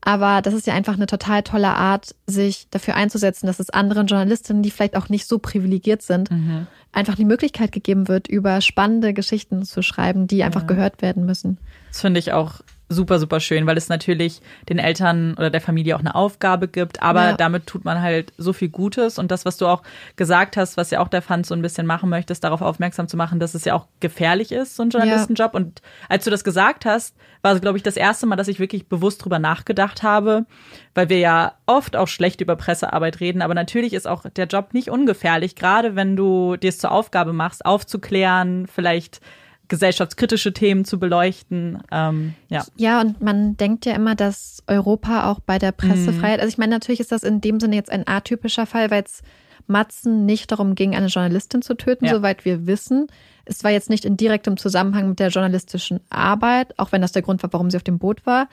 Aber das ist ja einfach eine total tolle Art, sich dafür einzusetzen, dass es anderen Journalistinnen, die vielleicht auch nicht so privilegiert sind, mhm. einfach die Möglichkeit gegeben wird, über spannende Geschichten zu schreiben, die einfach ja. gehört werden müssen.
Das finde ich auch super, super schön, weil es natürlich den Eltern oder der Familie auch eine Aufgabe gibt, aber ja. damit tut man halt so viel Gutes und das, was du auch gesagt hast, was ja auch der Fund so ein bisschen machen möchte, ist darauf aufmerksam zu machen, dass es ja auch gefährlich ist, so ein Journalistenjob ja. und als du das gesagt hast, war es, glaube ich, das erste Mal, dass ich wirklich bewusst drüber nachgedacht habe, weil wir ja oft auch schlecht über Pressearbeit reden, aber natürlich ist auch der Job nicht ungefährlich, gerade wenn du dir es zur Aufgabe machst, aufzuklären, vielleicht gesellschaftskritische Themen zu beleuchten. Ähm, ja.
ja, und man denkt ja immer, dass Europa auch bei der Pressefreiheit, mhm. also ich meine, natürlich ist das in dem Sinne jetzt ein atypischer Fall, weil es Matzen nicht darum ging, eine Journalistin zu töten, ja. soweit wir wissen. Es war jetzt nicht in direktem Zusammenhang mit der journalistischen Arbeit, auch wenn das der Grund war, warum sie auf dem Boot war.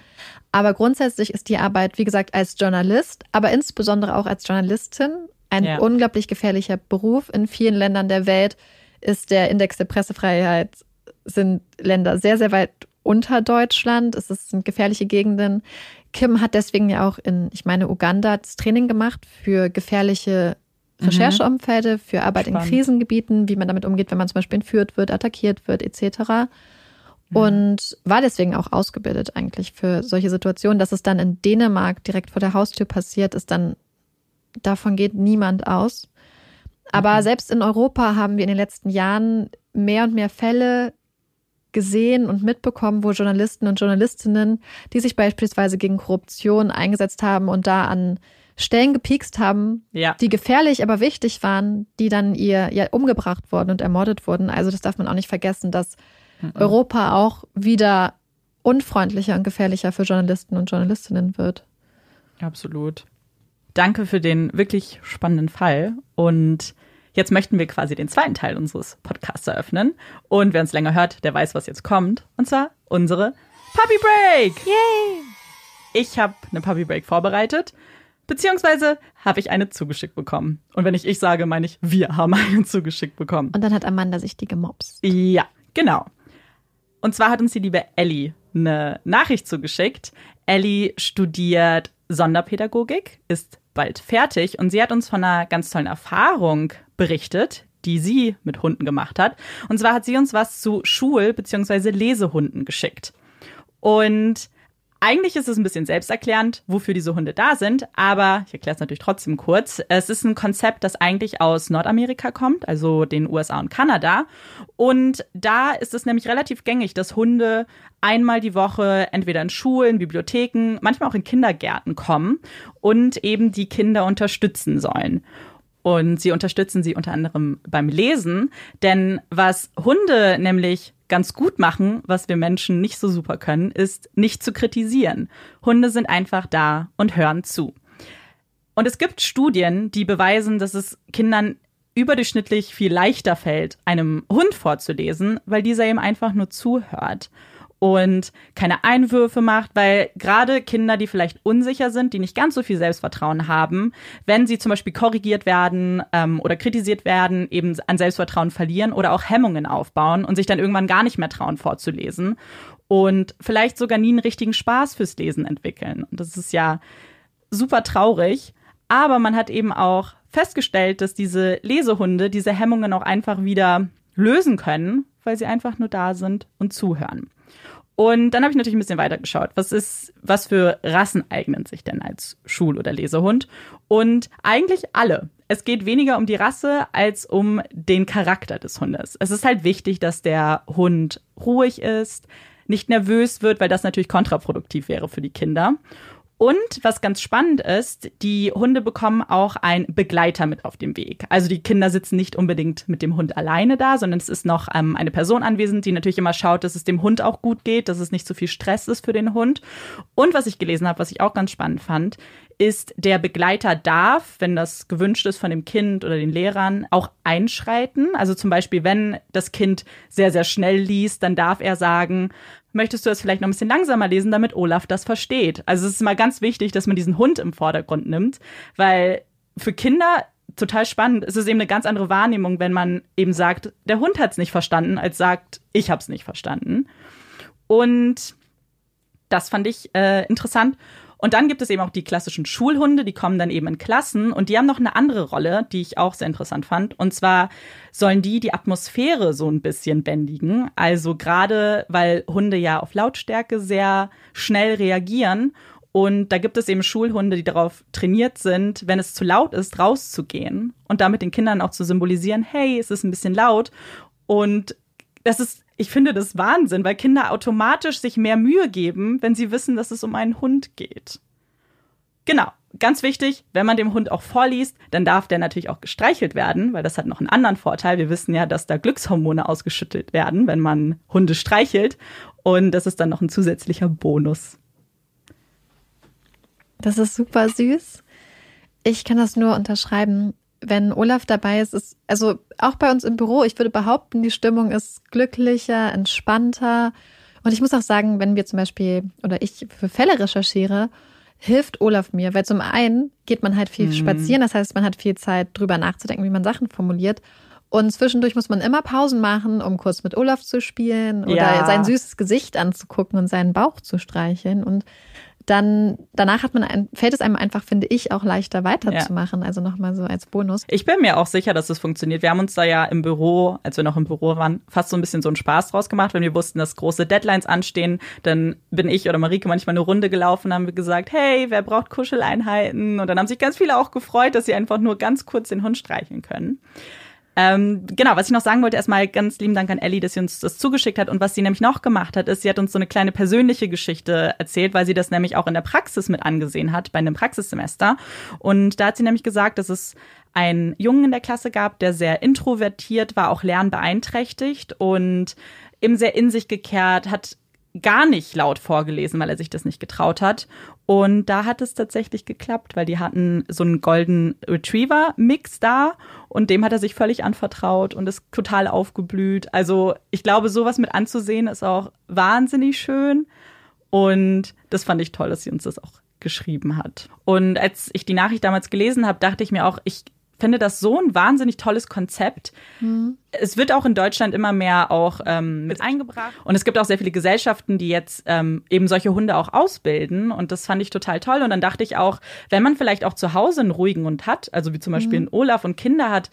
Aber grundsätzlich ist die Arbeit, wie gesagt, als Journalist, aber insbesondere auch als Journalistin ein ja. unglaublich gefährlicher Beruf. In vielen Ländern der Welt ist der Index der Pressefreiheit sind Länder sehr, sehr weit unter Deutschland. Es sind gefährliche Gegenden. Kim hat deswegen ja auch in, ich meine, Uganda das Training gemacht für gefährliche mhm. Rechercheumfelde, für Arbeit Spannend. in Krisengebieten, wie man damit umgeht, wenn man zum Beispiel entführt wird, attackiert wird, etc. Und war deswegen auch ausgebildet eigentlich für solche Situationen. Dass es dann in Dänemark direkt vor der Haustür passiert, ist dann, davon geht niemand aus. Aber mhm. selbst in Europa haben wir in den letzten Jahren mehr und mehr Fälle gesehen und mitbekommen, wo Journalisten und Journalistinnen, die sich beispielsweise gegen Korruption eingesetzt haben und da an Stellen gepiekst haben, ja. die gefährlich, aber wichtig waren, die dann ihr ja umgebracht wurden und ermordet wurden. Also das darf man auch nicht vergessen, dass mhm. Europa auch wieder unfreundlicher und gefährlicher für Journalisten und Journalistinnen wird.
Absolut. Danke für den wirklich spannenden Fall und Jetzt möchten wir quasi den zweiten Teil unseres Podcasts eröffnen. Und wer uns länger hört, der weiß, was jetzt kommt. Und zwar unsere Puppy Break. Yay! Ich habe eine Puppy Break vorbereitet. Beziehungsweise habe ich eine zugeschickt bekommen. Und wenn ich ich sage, meine ich, wir haben eine zugeschickt bekommen.
Und dann hat Amanda sich die gemobst.
Ja, genau. Und zwar hat uns die liebe Ellie eine Nachricht zugeschickt. Ellie studiert Sonderpädagogik, ist bald fertig und sie hat uns von einer ganz tollen Erfahrung berichtet, die sie mit Hunden gemacht hat. Und zwar hat sie uns was zu Schul- bzw. Lesehunden geschickt. Und eigentlich ist es ein bisschen selbsterklärend, wofür diese Hunde da sind, aber ich erkläre es natürlich trotzdem kurz. Es ist ein Konzept, das eigentlich aus Nordamerika kommt, also den USA und Kanada. Und da ist es nämlich relativ gängig, dass Hunde einmal die Woche entweder in Schulen, Bibliotheken, manchmal auch in Kindergärten kommen und eben die Kinder unterstützen sollen. Und sie unterstützen sie unter anderem beim Lesen, denn was Hunde nämlich ganz gut machen, was wir Menschen nicht so super können, ist nicht zu kritisieren. Hunde sind einfach da und hören zu. Und es gibt Studien, die beweisen, dass es Kindern überdurchschnittlich viel leichter fällt, einem Hund vorzulesen, weil dieser ihm einfach nur zuhört und keine Einwürfe macht, weil gerade Kinder, die vielleicht unsicher sind, die nicht ganz so viel Selbstvertrauen haben, wenn sie zum Beispiel korrigiert werden ähm, oder kritisiert werden, eben an Selbstvertrauen verlieren oder auch Hemmungen aufbauen und sich dann irgendwann gar nicht mehr trauen vorzulesen und vielleicht sogar nie einen richtigen Spaß fürs Lesen entwickeln. Und das ist ja super traurig. Aber man hat eben auch festgestellt, dass diese Lesehunde diese Hemmungen auch einfach wieder lösen können, weil sie einfach nur da sind und zuhören. Und dann habe ich natürlich ein bisschen weitergeschaut. Was ist, was für Rassen eignen sich denn als Schul- oder Lesehund? Und eigentlich alle. Es geht weniger um die Rasse als um den Charakter des Hundes. Es ist halt wichtig, dass der Hund ruhig ist, nicht nervös wird, weil das natürlich kontraproduktiv wäre für die Kinder. Und was ganz spannend ist, die Hunde bekommen auch einen Begleiter mit auf dem Weg. Also die Kinder sitzen nicht unbedingt mit dem Hund alleine da, sondern es ist noch ähm, eine Person anwesend, die natürlich immer schaut, dass es dem Hund auch gut geht, dass es nicht zu viel Stress ist für den Hund. Und was ich gelesen habe, was ich auch ganz spannend fand, ist, der Begleiter darf, wenn das gewünscht ist von dem Kind oder den Lehrern, auch einschreiten. Also zum Beispiel, wenn das Kind sehr, sehr schnell liest, dann darf er sagen, möchtest du das vielleicht noch ein bisschen langsamer lesen, damit Olaf das versteht. Also es ist mal ganz wichtig, dass man diesen Hund im Vordergrund nimmt, weil für Kinder total spannend. Es ist eben eine ganz andere Wahrnehmung, wenn man eben sagt, der Hund hat es nicht verstanden, als sagt, ich habe es nicht verstanden. Und das fand ich äh, interessant. Und dann gibt es eben auch die klassischen Schulhunde, die kommen dann eben in Klassen und die haben noch eine andere Rolle, die ich auch sehr interessant fand. Und zwar sollen die die Atmosphäre so ein bisschen bändigen. Also gerade, weil Hunde ja auf Lautstärke sehr schnell reagieren. Und da gibt es eben Schulhunde, die darauf trainiert sind, wenn es zu laut ist, rauszugehen und damit den Kindern auch zu symbolisieren, hey, es ist ein bisschen laut. Und das ist ich finde das Wahnsinn, weil Kinder automatisch sich mehr Mühe geben, wenn sie wissen, dass es um einen Hund geht. Genau. Ganz wichtig, wenn man dem Hund auch vorliest, dann darf der natürlich auch gestreichelt werden, weil das hat noch einen anderen Vorteil. Wir wissen ja, dass da Glückshormone ausgeschüttet werden, wenn man Hunde streichelt. Und das ist dann noch ein zusätzlicher Bonus.
Das ist super süß. Ich kann das nur unterschreiben wenn Olaf dabei ist, ist, also auch bei uns im Büro, ich würde behaupten, die Stimmung ist glücklicher, entspannter. Und ich muss auch sagen, wenn wir zum Beispiel oder ich für Fälle recherchiere, hilft Olaf mir, weil zum einen geht man halt viel mhm. spazieren, das heißt, man hat viel Zeit drüber nachzudenken, wie man Sachen formuliert. Und zwischendurch muss man immer Pausen machen, um kurz mit Olaf zu spielen oder ja. sein süßes Gesicht anzugucken und seinen Bauch zu streicheln. Und dann danach hat man ein, fällt es einem einfach, finde ich, auch leichter weiterzumachen. Ja. Also nochmal so als Bonus.
Ich bin mir auch sicher, dass es funktioniert. Wir haben uns da ja im Büro, als wir noch im Büro waren, fast so ein bisschen so einen Spaß draus gemacht, wenn wir wussten, dass große Deadlines anstehen. Dann bin ich oder Marike manchmal eine Runde gelaufen, haben wir gesagt, hey, wer braucht Kuscheleinheiten? Und dann haben sich ganz viele auch gefreut, dass sie einfach nur ganz kurz den Hund streicheln können. Ähm, genau, was ich noch sagen wollte, erstmal ganz lieben Dank an Ellie, dass sie uns das zugeschickt hat. Und was sie nämlich noch gemacht hat, ist, sie hat uns so eine kleine persönliche Geschichte erzählt, weil sie das nämlich auch in der Praxis mit angesehen hat, bei einem Praxissemester. Und da hat sie nämlich gesagt, dass es einen Jungen in der Klasse gab, der sehr introvertiert war, auch lernbeeinträchtigt und eben sehr in sich gekehrt, hat gar nicht laut vorgelesen, weil er sich das nicht getraut hat. Und da hat es tatsächlich geklappt, weil die hatten so einen Golden Retriever Mix da und dem hat er sich völlig anvertraut und ist total aufgeblüht. Also ich glaube, sowas mit anzusehen ist auch wahnsinnig schön und das fand ich toll, dass sie uns das auch geschrieben hat. Und als ich die Nachricht damals gelesen habe, dachte ich mir auch, ich finde das so ein wahnsinnig tolles Konzept. Mhm. Es wird auch in Deutschland immer mehr auch ähm, mit eingebracht. Und es gibt auch sehr viele Gesellschaften, die jetzt ähm, eben solche Hunde auch ausbilden. Und das fand ich total toll. Und dann dachte ich auch, wenn man vielleicht auch zu Hause einen ruhigen Hund hat, also wie zum Beispiel mhm. einen Olaf und Kinder hat,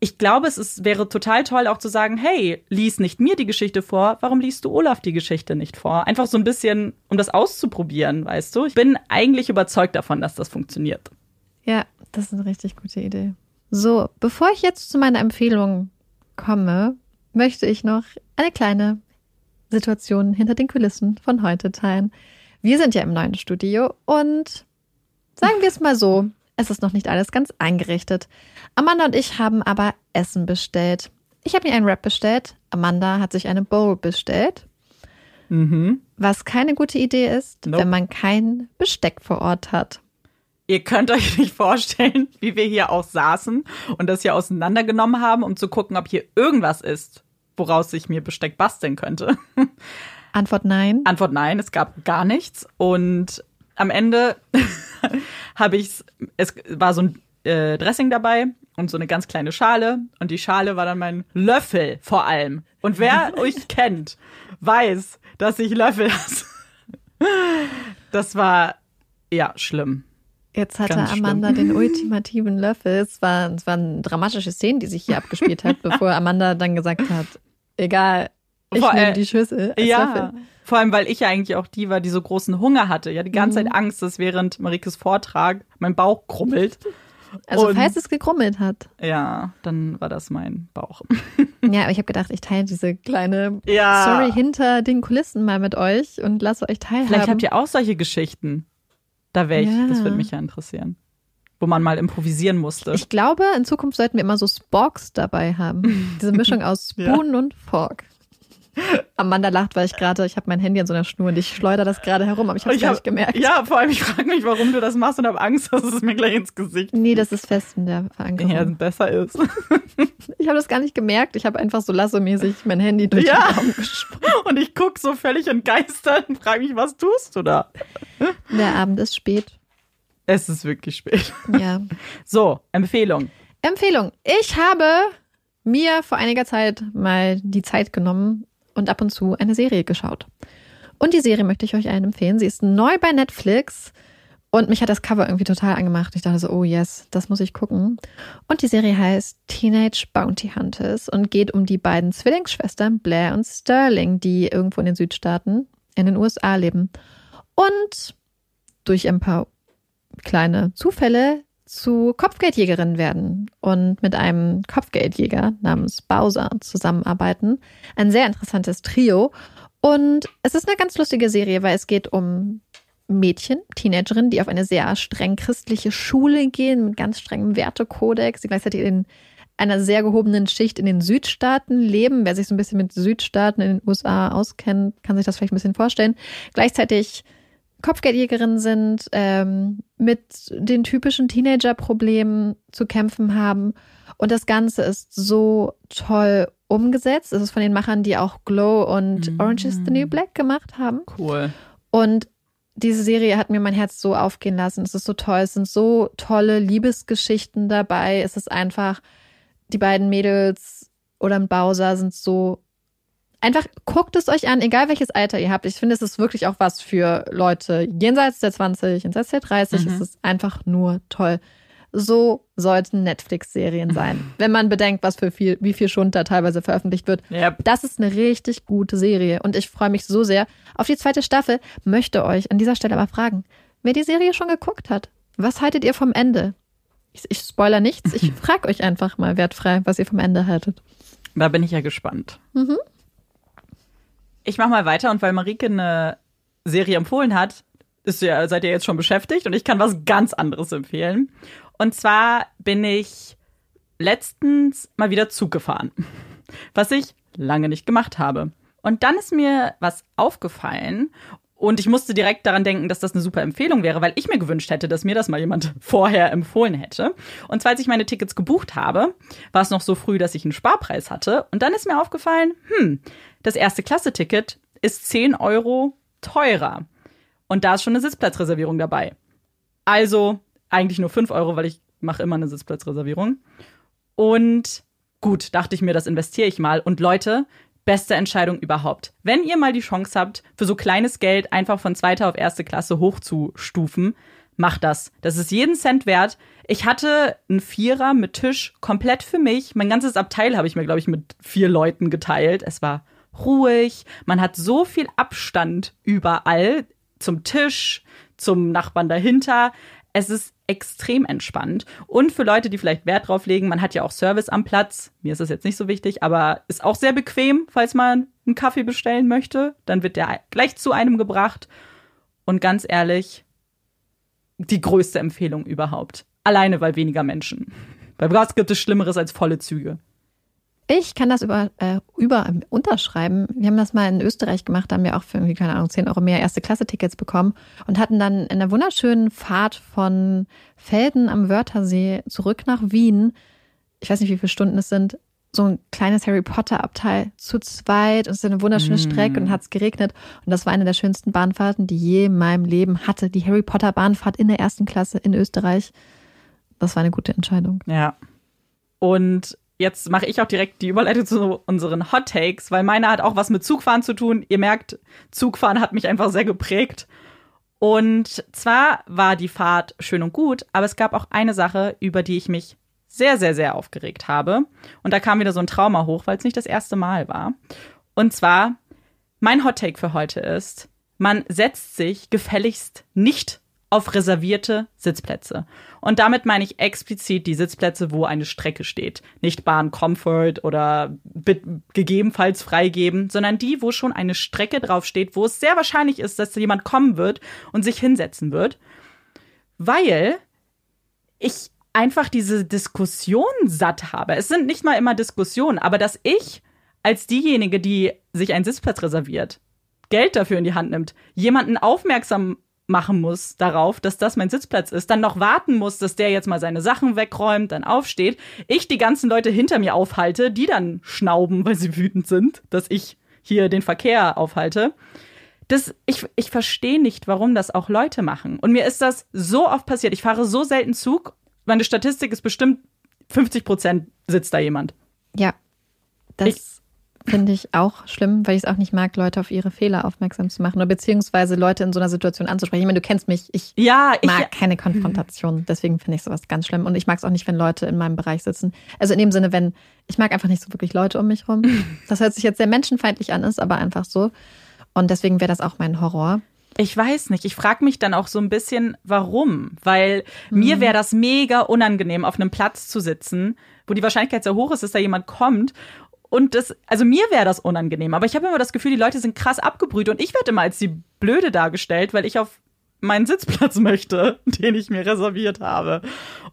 ich glaube, es ist, wäre total toll, auch zu sagen, hey, lies nicht mir die Geschichte vor, warum liest du Olaf die Geschichte nicht vor? Einfach so ein bisschen, um das auszuprobieren, weißt du? Ich bin eigentlich überzeugt davon, dass das funktioniert.
Ja, das ist eine richtig gute Idee. So, bevor ich jetzt zu meiner Empfehlung komme, möchte ich noch eine kleine Situation hinter den Kulissen von heute teilen. Wir sind ja im neuen Studio und sagen wir es mal so, es ist noch nicht alles ganz eingerichtet. Amanda und ich haben aber Essen bestellt. Ich habe mir einen Wrap bestellt. Amanda hat sich eine Bowl bestellt. Mhm. Was keine gute Idee ist, nope. wenn man kein Besteck vor Ort hat.
Ihr könnt euch nicht vorstellen, wie wir hier auch saßen und das hier auseinandergenommen haben, um zu gucken, ob hier irgendwas ist, woraus ich mir Besteck basteln könnte.
Antwort nein.
Antwort nein, es gab gar nichts. Und am Ende habe ich es war so ein äh, Dressing dabei und so eine ganz kleine Schale. Und die Schale war dann mein Löffel vor allem. Und wer euch kennt, weiß, dass ich Löffel hasse. Das war ja schlimm.
Jetzt hatte Ganz Amanda schlimm. den ultimativen Löffel. Es, war, es waren dramatische Szenen, die sich hier abgespielt hat, bevor Amanda dann gesagt hat, egal, Ich
Vor-
nehme die Schüssel. Als
Ja.
Löffel.
Vor allem, weil ich ja eigentlich auch die war, die so großen Hunger hatte. Ja, die ganze
Mhm.
Zeit Angst, dass während Marikes Vortrag mein Bauch krummelt.
Also
Und-
falls es gekrummelt hat.
Ja, dann war das mein Bauch.
Ja, aber ich habe gedacht, ich teile diese kleine
Ja.
Story hinter den Kulissen mal mit euch und lasse euch teilhaben.
Vielleicht habt ihr auch solche Geschichten. Da wäre ich,
Ja.
das würde mich ja interessieren. Wo man mal improvisieren musste.
Ich glaube, in Zukunft sollten wir immer so Sporks dabei haben. Diese Mischung aus
Ja.
Spoon und Fork. Amanda lacht, weil ich gerade, ich habe mein Handy an so einer Schnur und ich schleudere das gerade herum, aber ich habe es gar
hab-
nicht gemerkt.
Ja, vor allem, ich frage mich, warum du das machst und habe Angst, dass es mir gleich ins Gesicht
Nee, das ist fest in der Verankerung.
ja, besser ist.
Ich habe das gar nicht gemerkt. Ich habe einfach so lassemäßig mein Handy durch
Ja.
den Raum gesprungen.
Und ich guck so völlig entgeistert und frage mich, was tust du da?
Der Abend ist spät.
Es ist wirklich spät.
Ja.
So, Empfehlung.
Empfehlung. Ich habe mir vor einiger Zeit mal die Zeit genommen und ab und zu eine Serie geschaut. Und die Serie möchte ich euch allen empfehlen. Sie ist neu bei Netflix und mich hat das Cover irgendwie total angemacht. Ich dachte so, oh yes, das muss ich gucken. Und die Serie heißt Teenage Bounty Hunters und geht um die beiden Zwillingsschwestern Blair und Sterling, die irgendwo in den Südstaaten in den USA leben. Und durch ein paar kleine Zufälle zu Kopfgeldjägerinnen werden und mit einem Kopfgeldjäger namens Bowser zusammenarbeiten. Ein sehr interessantes Trio. Und es ist eine ganz lustige Serie, weil es geht um Mädchen, Teenagerinnen, die auf eine sehr streng christliche Schule gehen, mit ganz strengem Wertekodex, die gleichzeitig in einer sehr gehobenen Schicht in den Südstaaten leben. Wer sich so ein bisschen mit Südstaaten in den USA auskennt, kann sich das vielleicht ein bisschen vorstellen. Gleichzeitig Kopfgeldjägerinnen sind, ähm, mit den typischen Teenager-Problemen zu kämpfen haben. Und das Ganze ist so toll umgesetzt. Es ist von den Machern, die auch Glow und
Mm.
Orange is the New Black gemacht haben.
Cool.
Und diese Serie hat mir mein Herz so aufgehen lassen. Es ist so toll. Es sind so tolle Liebesgeschichten dabei. Es ist einfach, die beiden Mädels oder ein Bowser sind so. Einfach guckt es euch an, egal welches Alter ihr habt. Ich finde, es ist wirklich auch was für Leute jenseits der 20, jenseits der 30.
Mhm.
Es ist einfach nur toll. So sollten Netflix-Serien sein. Wenn man bedenkt, was für viel, wie viel Schund da teilweise veröffentlicht wird.
Ja,
Das ist eine richtig gute Serie und ich freue mich so sehr auf die zweite Staffel. Möchte euch an dieser Stelle aber fragen, wer die Serie schon geguckt hat, was haltet ihr vom Ende? Ich, ich spoiler nichts, ich frage euch einfach mal wertfrei, was ihr vom Ende haltet.
da bin ich ja gespannt.
Mhm.
Ich mache mal weiter und weil Marike eine Serie empfohlen hat, ist ja, seid ihr jetzt schon beschäftigt und ich kann was ganz anderes empfehlen. Und zwar bin ich letztens mal wieder Zug gefahren, was ich lange nicht gemacht habe. Und dann ist mir was aufgefallen und ich musste direkt daran denken, dass das eine super Empfehlung wäre, weil ich mir gewünscht hätte, dass mir das mal jemand vorher empfohlen hätte. Und zwar, als ich meine Tickets gebucht habe, war es noch so früh, dass ich einen Sparpreis hatte. Und dann ist mir aufgefallen, hm, das erste Klasse-Ticket ist 10 Euro teurer. Und da ist schon eine Sitzplatzreservierung dabei. Also eigentlich nur 5 Euro, weil ich mache immer eine Sitzplatzreservierung. Und gut, dachte ich mir, das investiere ich mal. Und Leute, beste Entscheidung überhaupt. Wenn ihr mal die Chance habt, für so kleines Geld einfach von zweiter auf erste Klasse hochzustufen, macht das. Das ist jeden Cent wert. Ich hatte einen Vierer mit Tisch komplett für mich. Mein ganzes Abteil habe ich mir, glaube ich, mit vier Leuten geteilt. Es war ruhig. Man hat so viel Abstand überall zum Tisch, zum Nachbarn dahinter. Es ist extrem entspannt. Und für Leute, die vielleicht Wert drauf legen, man hat ja auch Service am Platz. Mir ist das jetzt nicht so wichtig, aber ist auch sehr bequem, falls man einen Kaffee bestellen möchte. Dann wird der gleich zu einem gebracht. Und ganz ehrlich, die größte Empfehlung überhaupt. Alleine, weil weniger Menschen. Bei was gibt es Schlimmeres als volle Züge?
Ich kann das über, äh, über unterschreiben. Wir haben das mal in Österreich gemacht, da haben wir auch für irgendwie, keine Ahnung, 10 Euro mehr erste Klasse-Tickets bekommen und hatten dann in einer wunderschönen Fahrt von Felden am Wörthersee zurück nach Wien, ich weiß nicht, wie viele Stunden es sind, so ein kleines Harry Potter-Abteil zu zweit und es ist eine wunderschöne Strecke und hat es geregnet. Und das war eine der schönsten Bahnfahrten, die je in meinem Leben hatte. Die Harry Potter-Bahnfahrt in der ersten Klasse in Österreich. Das war eine gute Entscheidung.
Ja. Und jetzt mache ich auch direkt die Überleitung zu unseren Hot Takes, weil meiner hat auch was mit Zugfahren zu tun. Ihr merkt, Zugfahren hat mich einfach sehr geprägt. Und zwar war die Fahrt schön und gut, aber es gab auch eine Sache, über die ich mich sehr, sehr, sehr aufgeregt habe. Und da kam wieder so ein Trauma hoch, weil es nicht das erste Mal war. Und zwar, mein Hottake für heute ist, man setzt sich gefälligst nicht auf reservierte Sitzplätze. Und damit meine ich explizit die Sitzplätze, wo eine Strecke steht. Nicht Bahn Comfort oder gegebenenfalls freigeben, sondern die, wo schon eine Strecke draufsteht, wo es sehr wahrscheinlich ist, dass jemand kommen wird und sich hinsetzen wird. Weil ich einfach diese Diskussion satt habe. Es sind nicht mal immer Diskussionen, aber dass ich als diejenige, die sich einen Sitzplatz reserviert, Geld dafür in die Hand nimmt, jemanden aufmerksam machen muss darauf, dass das mein Sitzplatz ist, dann noch warten muss, dass der jetzt mal seine Sachen wegräumt, dann aufsteht, ich die ganzen Leute hinter mir aufhalte, die dann schnauben, weil sie wütend sind, dass ich hier den Verkehr aufhalte. Das, ich, ich verstehe nicht, warum das auch Leute machen. Und mir ist das so oft passiert. Ich fahre so selten Zug. Meine Statistik ist bestimmt 50 Prozent sitzt da jemand.
Ja, das ich, finde ich auch schlimm, weil ich es auch nicht mag, Leute auf ihre Fehler aufmerksam zu machen oder beziehungsweise Leute in so einer Situation anzusprechen. Ich meine, du kennst mich, ich ja, mag ich, keine Konfrontation, deswegen finde ich sowas ganz schlimm und ich mag es auch nicht, wenn Leute in meinem Bereich sitzen. Also in dem Sinne, wenn ich mag einfach nicht so wirklich Leute um mich rum. Das hört sich jetzt sehr menschenfeindlich an, ist aber einfach so und deswegen wäre das auch mein Horror.
Ich weiß nicht. Ich frage mich dann auch so ein bisschen, warum. Weil mhm. mir wäre das mega unangenehm, auf einem Platz zu sitzen, wo die Wahrscheinlichkeit sehr hoch ist, dass da jemand kommt und das, also mir wäre das unangenehm, aber ich habe immer das Gefühl, die Leute sind krass abgebrüht und ich werde immer als die Blöde dargestellt, weil ich auf meinen Sitzplatz möchte, den ich mir reserviert habe.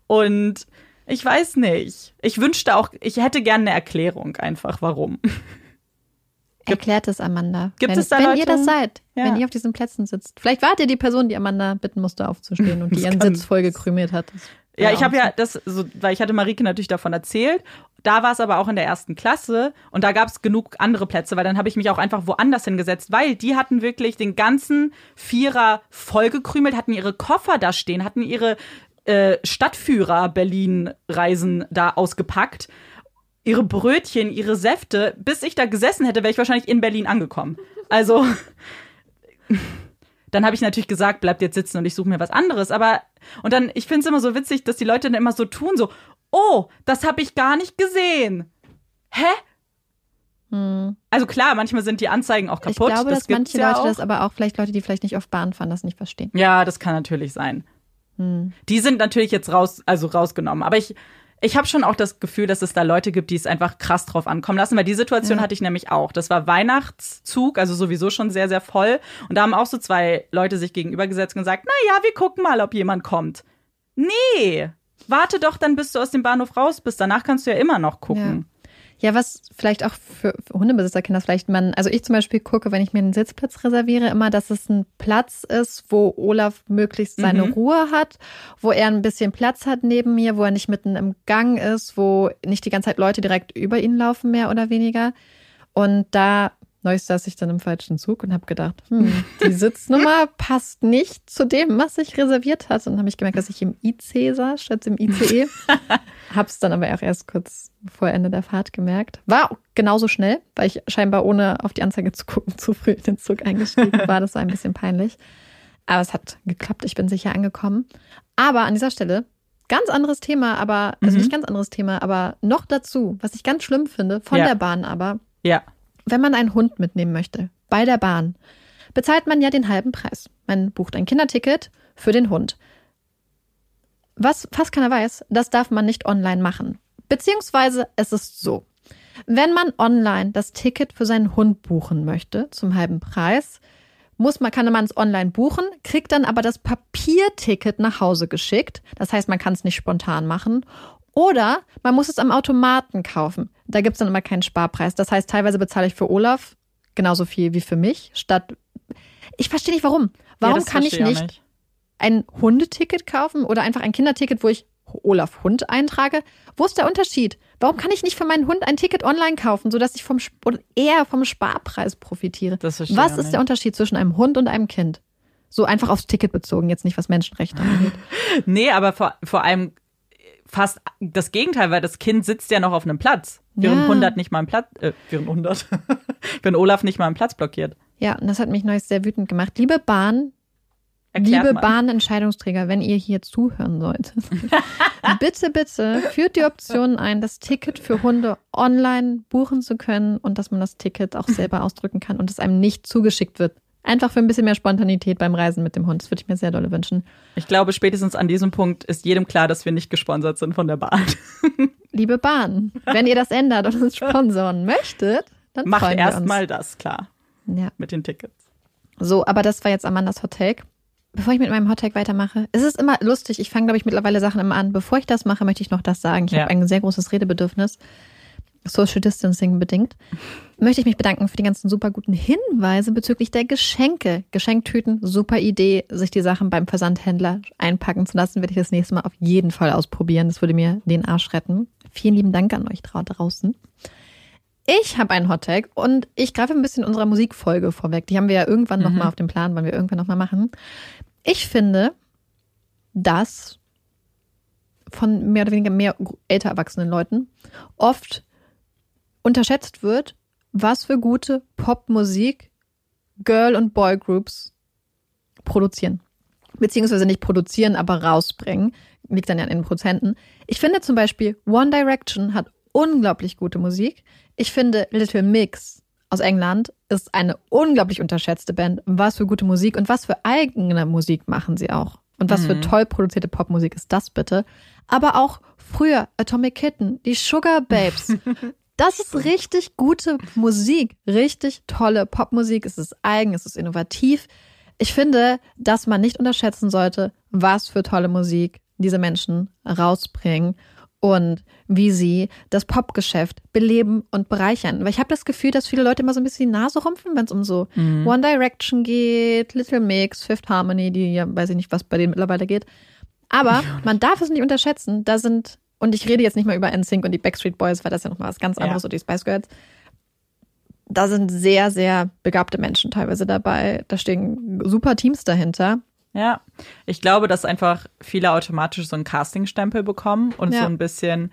Und ich weiß nicht. Ich wünschte auch, ich hätte gerne eine Erklärung einfach, warum.
Erklärt es Amanda.
Gibt
wenn,
es da
Wenn
Leute?
ihr das seid, ja. wenn ihr auf diesen Plätzen sitzt. Vielleicht wart ihr die Person, die Amanda bitten musste aufzustehen und die ihren Sitz voll gekrümmelt hat.
Ja, ich habe ja das, so, weil ich hatte Marike natürlich davon erzählt. Da war es aber auch in der ersten Klasse und da gab es genug andere Plätze, weil dann habe ich mich auch einfach woanders hingesetzt, weil die hatten wirklich den ganzen Vierer vollgekrümelt, hatten ihre Koffer da stehen, hatten ihre äh, Stadtführer Berlin-Reisen da ausgepackt, ihre Brötchen, ihre Säfte. Bis ich da gesessen hätte, wäre ich wahrscheinlich in Berlin angekommen. Also dann habe ich natürlich gesagt, bleibt jetzt sitzen und ich suche mir was anderes. Aber und dann, ich finde es immer so witzig, dass die Leute dann immer so tun, so, oh, das habe ich gar nicht gesehen. Hä? Hm. Also klar, manchmal sind die Anzeigen auch kaputt.
Ich glaube,
das
dass manche
ja
Leute
auch.
das aber auch vielleicht Leute, die vielleicht nicht auf Bahn fahren, das nicht verstehen.
Ja, das kann natürlich sein. Hm. Die sind natürlich jetzt raus, also rausgenommen. Aber ich, ich habe schon auch das Gefühl, dass es da Leute gibt, die es einfach krass drauf ankommen lassen, weil die Situation ja. hatte ich nämlich auch. Das war Weihnachtszug, also sowieso schon sehr, sehr voll. Und da haben auch so zwei Leute sich gegenübergesetzt und gesagt, na ja, wir gucken mal, ob jemand kommt. Nee, warte doch dann, bis du aus dem Bahnhof raus bist. Danach kannst du ja immer noch gucken.
Ja. Ja, was vielleicht auch für, Hundebesitzer Kinder vielleicht man, also ich zum Beispiel gucke, wenn ich mir einen Sitzplatz reserviere, immer, dass es ein Platz ist, wo Olaf möglichst seine mhm. Ruhe hat, wo er ein bisschen Platz hat neben mir, wo er nicht mitten im Gang ist, wo nicht die ganze Zeit Leute direkt über ihn laufen, mehr oder weniger. Und da Neulich saß ich dann im falschen Zug und habe gedacht, hm, die Sitznummer passt nicht zu dem, was ich reserviert hatte. Und habe ich gemerkt, dass ich im IC saß statt im ICE. Hab's dann aber auch erst kurz vor Ende der Fahrt gemerkt. War genauso schnell, weil ich scheinbar ohne auf die Anzeige zu gucken zu früh in den Zug eingestiegen war. Das war ein bisschen peinlich. Aber es hat geklappt. Ich bin sicher angekommen. Aber an dieser Stelle ganz anderes Thema, aber also mhm. nicht ganz anderes Thema, aber noch dazu, was ich ganz schlimm finde von ja. der Bahn aber.
Ja
wenn man einen Hund mitnehmen möchte, bei der Bahn, bezahlt man ja den halben Preis. Man bucht ein Kinderticket für den Hund. Was fast keiner weiß, das darf man nicht online machen. Beziehungsweise es ist so. Wenn man online das Ticket für seinen Hund buchen möchte, zum halben Preis, muss man, kann man es online buchen, kriegt dann aber das Papierticket nach Hause geschickt. Das heißt, man kann es nicht spontan machen. Oder man muss es am Automaten kaufen. Da gibt es dann immer keinen Sparpreis. Das heißt, teilweise bezahle ich für Olaf genauso viel wie für mich. Statt. Ich verstehe nicht warum. Warum ja, kann ich nicht, nicht ein Hundeticket kaufen oder einfach ein Kinderticket, wo ich Olaf Hund eintrage? Wo ist der Unterschied? Warum kann ich nicht für meinen Hund ein Ticket online kaufen, sodass ich vom eher vom Sparpreis profitiere? Was ist nicht. der Unterschied zwischen einem Hund und einem Kind? So einfach aufs Ticket bezogen, jetzt nicht was Menschenrechte angeht.
nee, aber vor, vor allem fast das Gegenteil, weil das Kind sitzt ja noch auf einem Platz, während ja. 100 nicht mal einen Platz, äh, während 100, wenn Olaf nicht mal einen Platz blockiert.
Ja, und das hat mich neulich sehr wütend gemacht. Liebe Bahn,
Erklärt
Liebe. Bahnentscheidungsträger, wenn ihr hier zuhören solltet, bitte, bitte führt die Option ein, das Ticket für Hunde online buchen zu können und dass man das Ticket auch selber ausdrücken kann und es einem nicht zugeschickt wird. Einfach für ein bisschen mehr Spontanität beim Reisen mit dem Hund. Das würde ich mir sehr dolle wünschen.
Ich glaube, spätestens an diesem Punkt ist jedem klar, dass wir nicht gesponsert sind von der Bahn.
Liebe Bahn, wenn ihr das ändert und uns sponsoren möchtet, dann
Macht erstmal das klar
Ja.
mit den Tickets.
So, aber das war jetzt Amandas Hot Take. Bevor ich mit meinem Hot Take weitermache, es ist immer lustig. Ich fange, glaube ich, mittlerweile Sachen immer an. Bevor ich das mache, möchte ich noch das sagen. Ich
Ja.
habe ein sehr großes Redebedürfnis. Social Distancing bedingt. Möchte ich mich bedanken für die ganzen super guten Hinweise bezüglich der Geschenke. Geschenktüten, super Idee, sich die Sachen beim Versandhändler einpacken zu lassen, werde ich das nächste Mal auf jeden Fall ausprobieren. Das würde mir den Arsch retten. Vielen lieben Dank an euch draußen. Ich habe einen Hottag und ich greife ein bisschen unserer Musikfolge vorweg. Die haben wir ja irgendwann noch mal auf dem Plan, wollen wir irgendwann noch mal machen. Ich finde, dass von mehr oder weniger mehr älter erwachsenen Leuten oft unterschätzt wird, was für gute Popmusik Girl- und Boygroups produzieren. Beziehungsweise nicht produzieren, aber rausbringen. Liegt dann ja an den Prozenten. Ich finde zum Beispiel One Direction hat unglaublich gute Musik. Ich finde Little Mix aus England ist eine unglaublich unterschätzte Band. Was für gute Musik und was für eigene Musik machen sie auch. Und was für toll produzierte Popmusik ist das bitte. Aber auch früher Atomic Kitten, die Sugar Babes. Das ist richtig gute Musik, richtig tolle Popmusik. Es ist eigen, es ist innovativ. Ich finde, dass man nicht unterschätzen sollte, was für tolle Musik diese Menschen rausbringen und wie sie das Popgeschäft beleben und bereichern. Weil ich habe das Gefühl, dass viele Leute immer so ein bisschen die Nase rumpfen, wenn es um so One Direction geht, Little Mix, Fifth Harmony, die ja weiß ich nicht, was bei denen mittlerweile geht. Aber man darf es nicht unterschätzen. Da sind, und ich rede jetzt nicht mal über NSYNC und die Backstreet Boys, weil das ja nochmal was ganz anderes,
Ja.
oder die Spice Girls. Da sind sehr, sehr begabte Menschen teilweise dabei. Da stehen super Teams dahinter.
Ja, ich glaube, dass einfach viele automatisch so einen Casting-Stempel bekommen und
Ja.
so ein bisschen,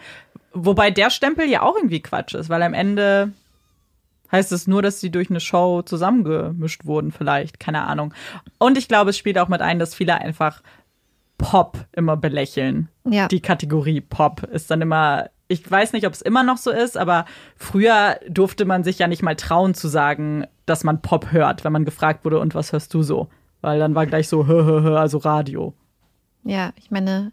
wobei der Stempel ja auch irgendwie Quatsch ist, weil am Ende heißt es nur, dass sie durch eine Show zusammengemischt wurden, vielleicht, keine Ahnung. Und ich glaube, es spielt auch mit ein, dass viele einfach Pop immer belächeln.
Ja.
Die Kategorie Pop ist dann immer, ich weiß nicht, ob es immer noch so ist, aber früher durfte man sich ja nicht mal trauen zu sagen, dass man Pop hört, wenn man gefragt wurde, und was hörst du so? Weil dann war gleich so, hö, hö, hö, also Radio.
Ja, ich meine,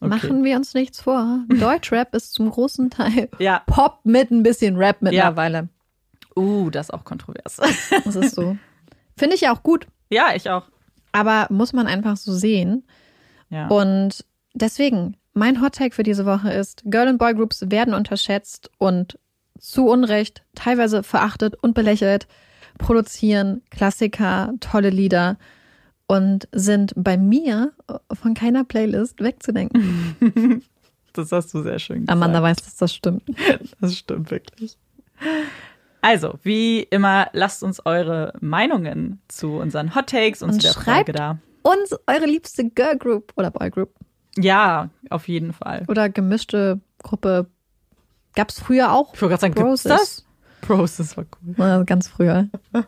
Okay.
machen wir uns nichts vor. Deutschrap ist zum großen Teil
Ja.
Pop mit ein bisschen Rap mittlerweile.
Uh, das ist auch kontrovers.
Das ist so. Finde ich ja auch gut,
ja, ich auch.
aber muss man einfach so sehen.
Ja.
Und deswegen, mein Hot Take für diese Woche ist, Girl- und Boygroups werden unterschätzt und zu Unrecht teilweise verachtet und belächelt, produzieren Klassiker, tolle Lieder und sind bei mir von keiner Playlist wegzudenken.
das hast du sehr schön gesagt.
Amanda weiß, dass das stimmt.
Das stimmt wirklich. Also, wie immer, lasst uns eure Meinungen zu unseren Hot Takes und,
Und
zu der
schreibt
Frage da.
Und eure liebste Girl Group oder Boy Group
Ja, auf jeden Fall.
oder gemischte Gruppe. Gab es früher auch.
Ich wollte gerade sagen,
Broses.
das? Bros, das war cool.
Ja, Ganz früher.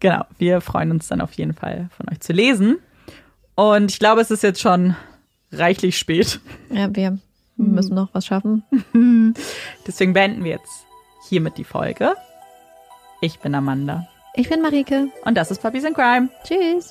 Genau, wir freuen uns dann auf jeden Fall von euch zu lesen. Und ich glaube, es ist jetzt schon reichlich spät.
Ja, wir müssen noch was schaffen.
Deswegen beenden wir jetzt hiermit die Folge. Ich bin Amanda
Ich bin Marike.
und das ist Puppies in Crime.
Tschüss.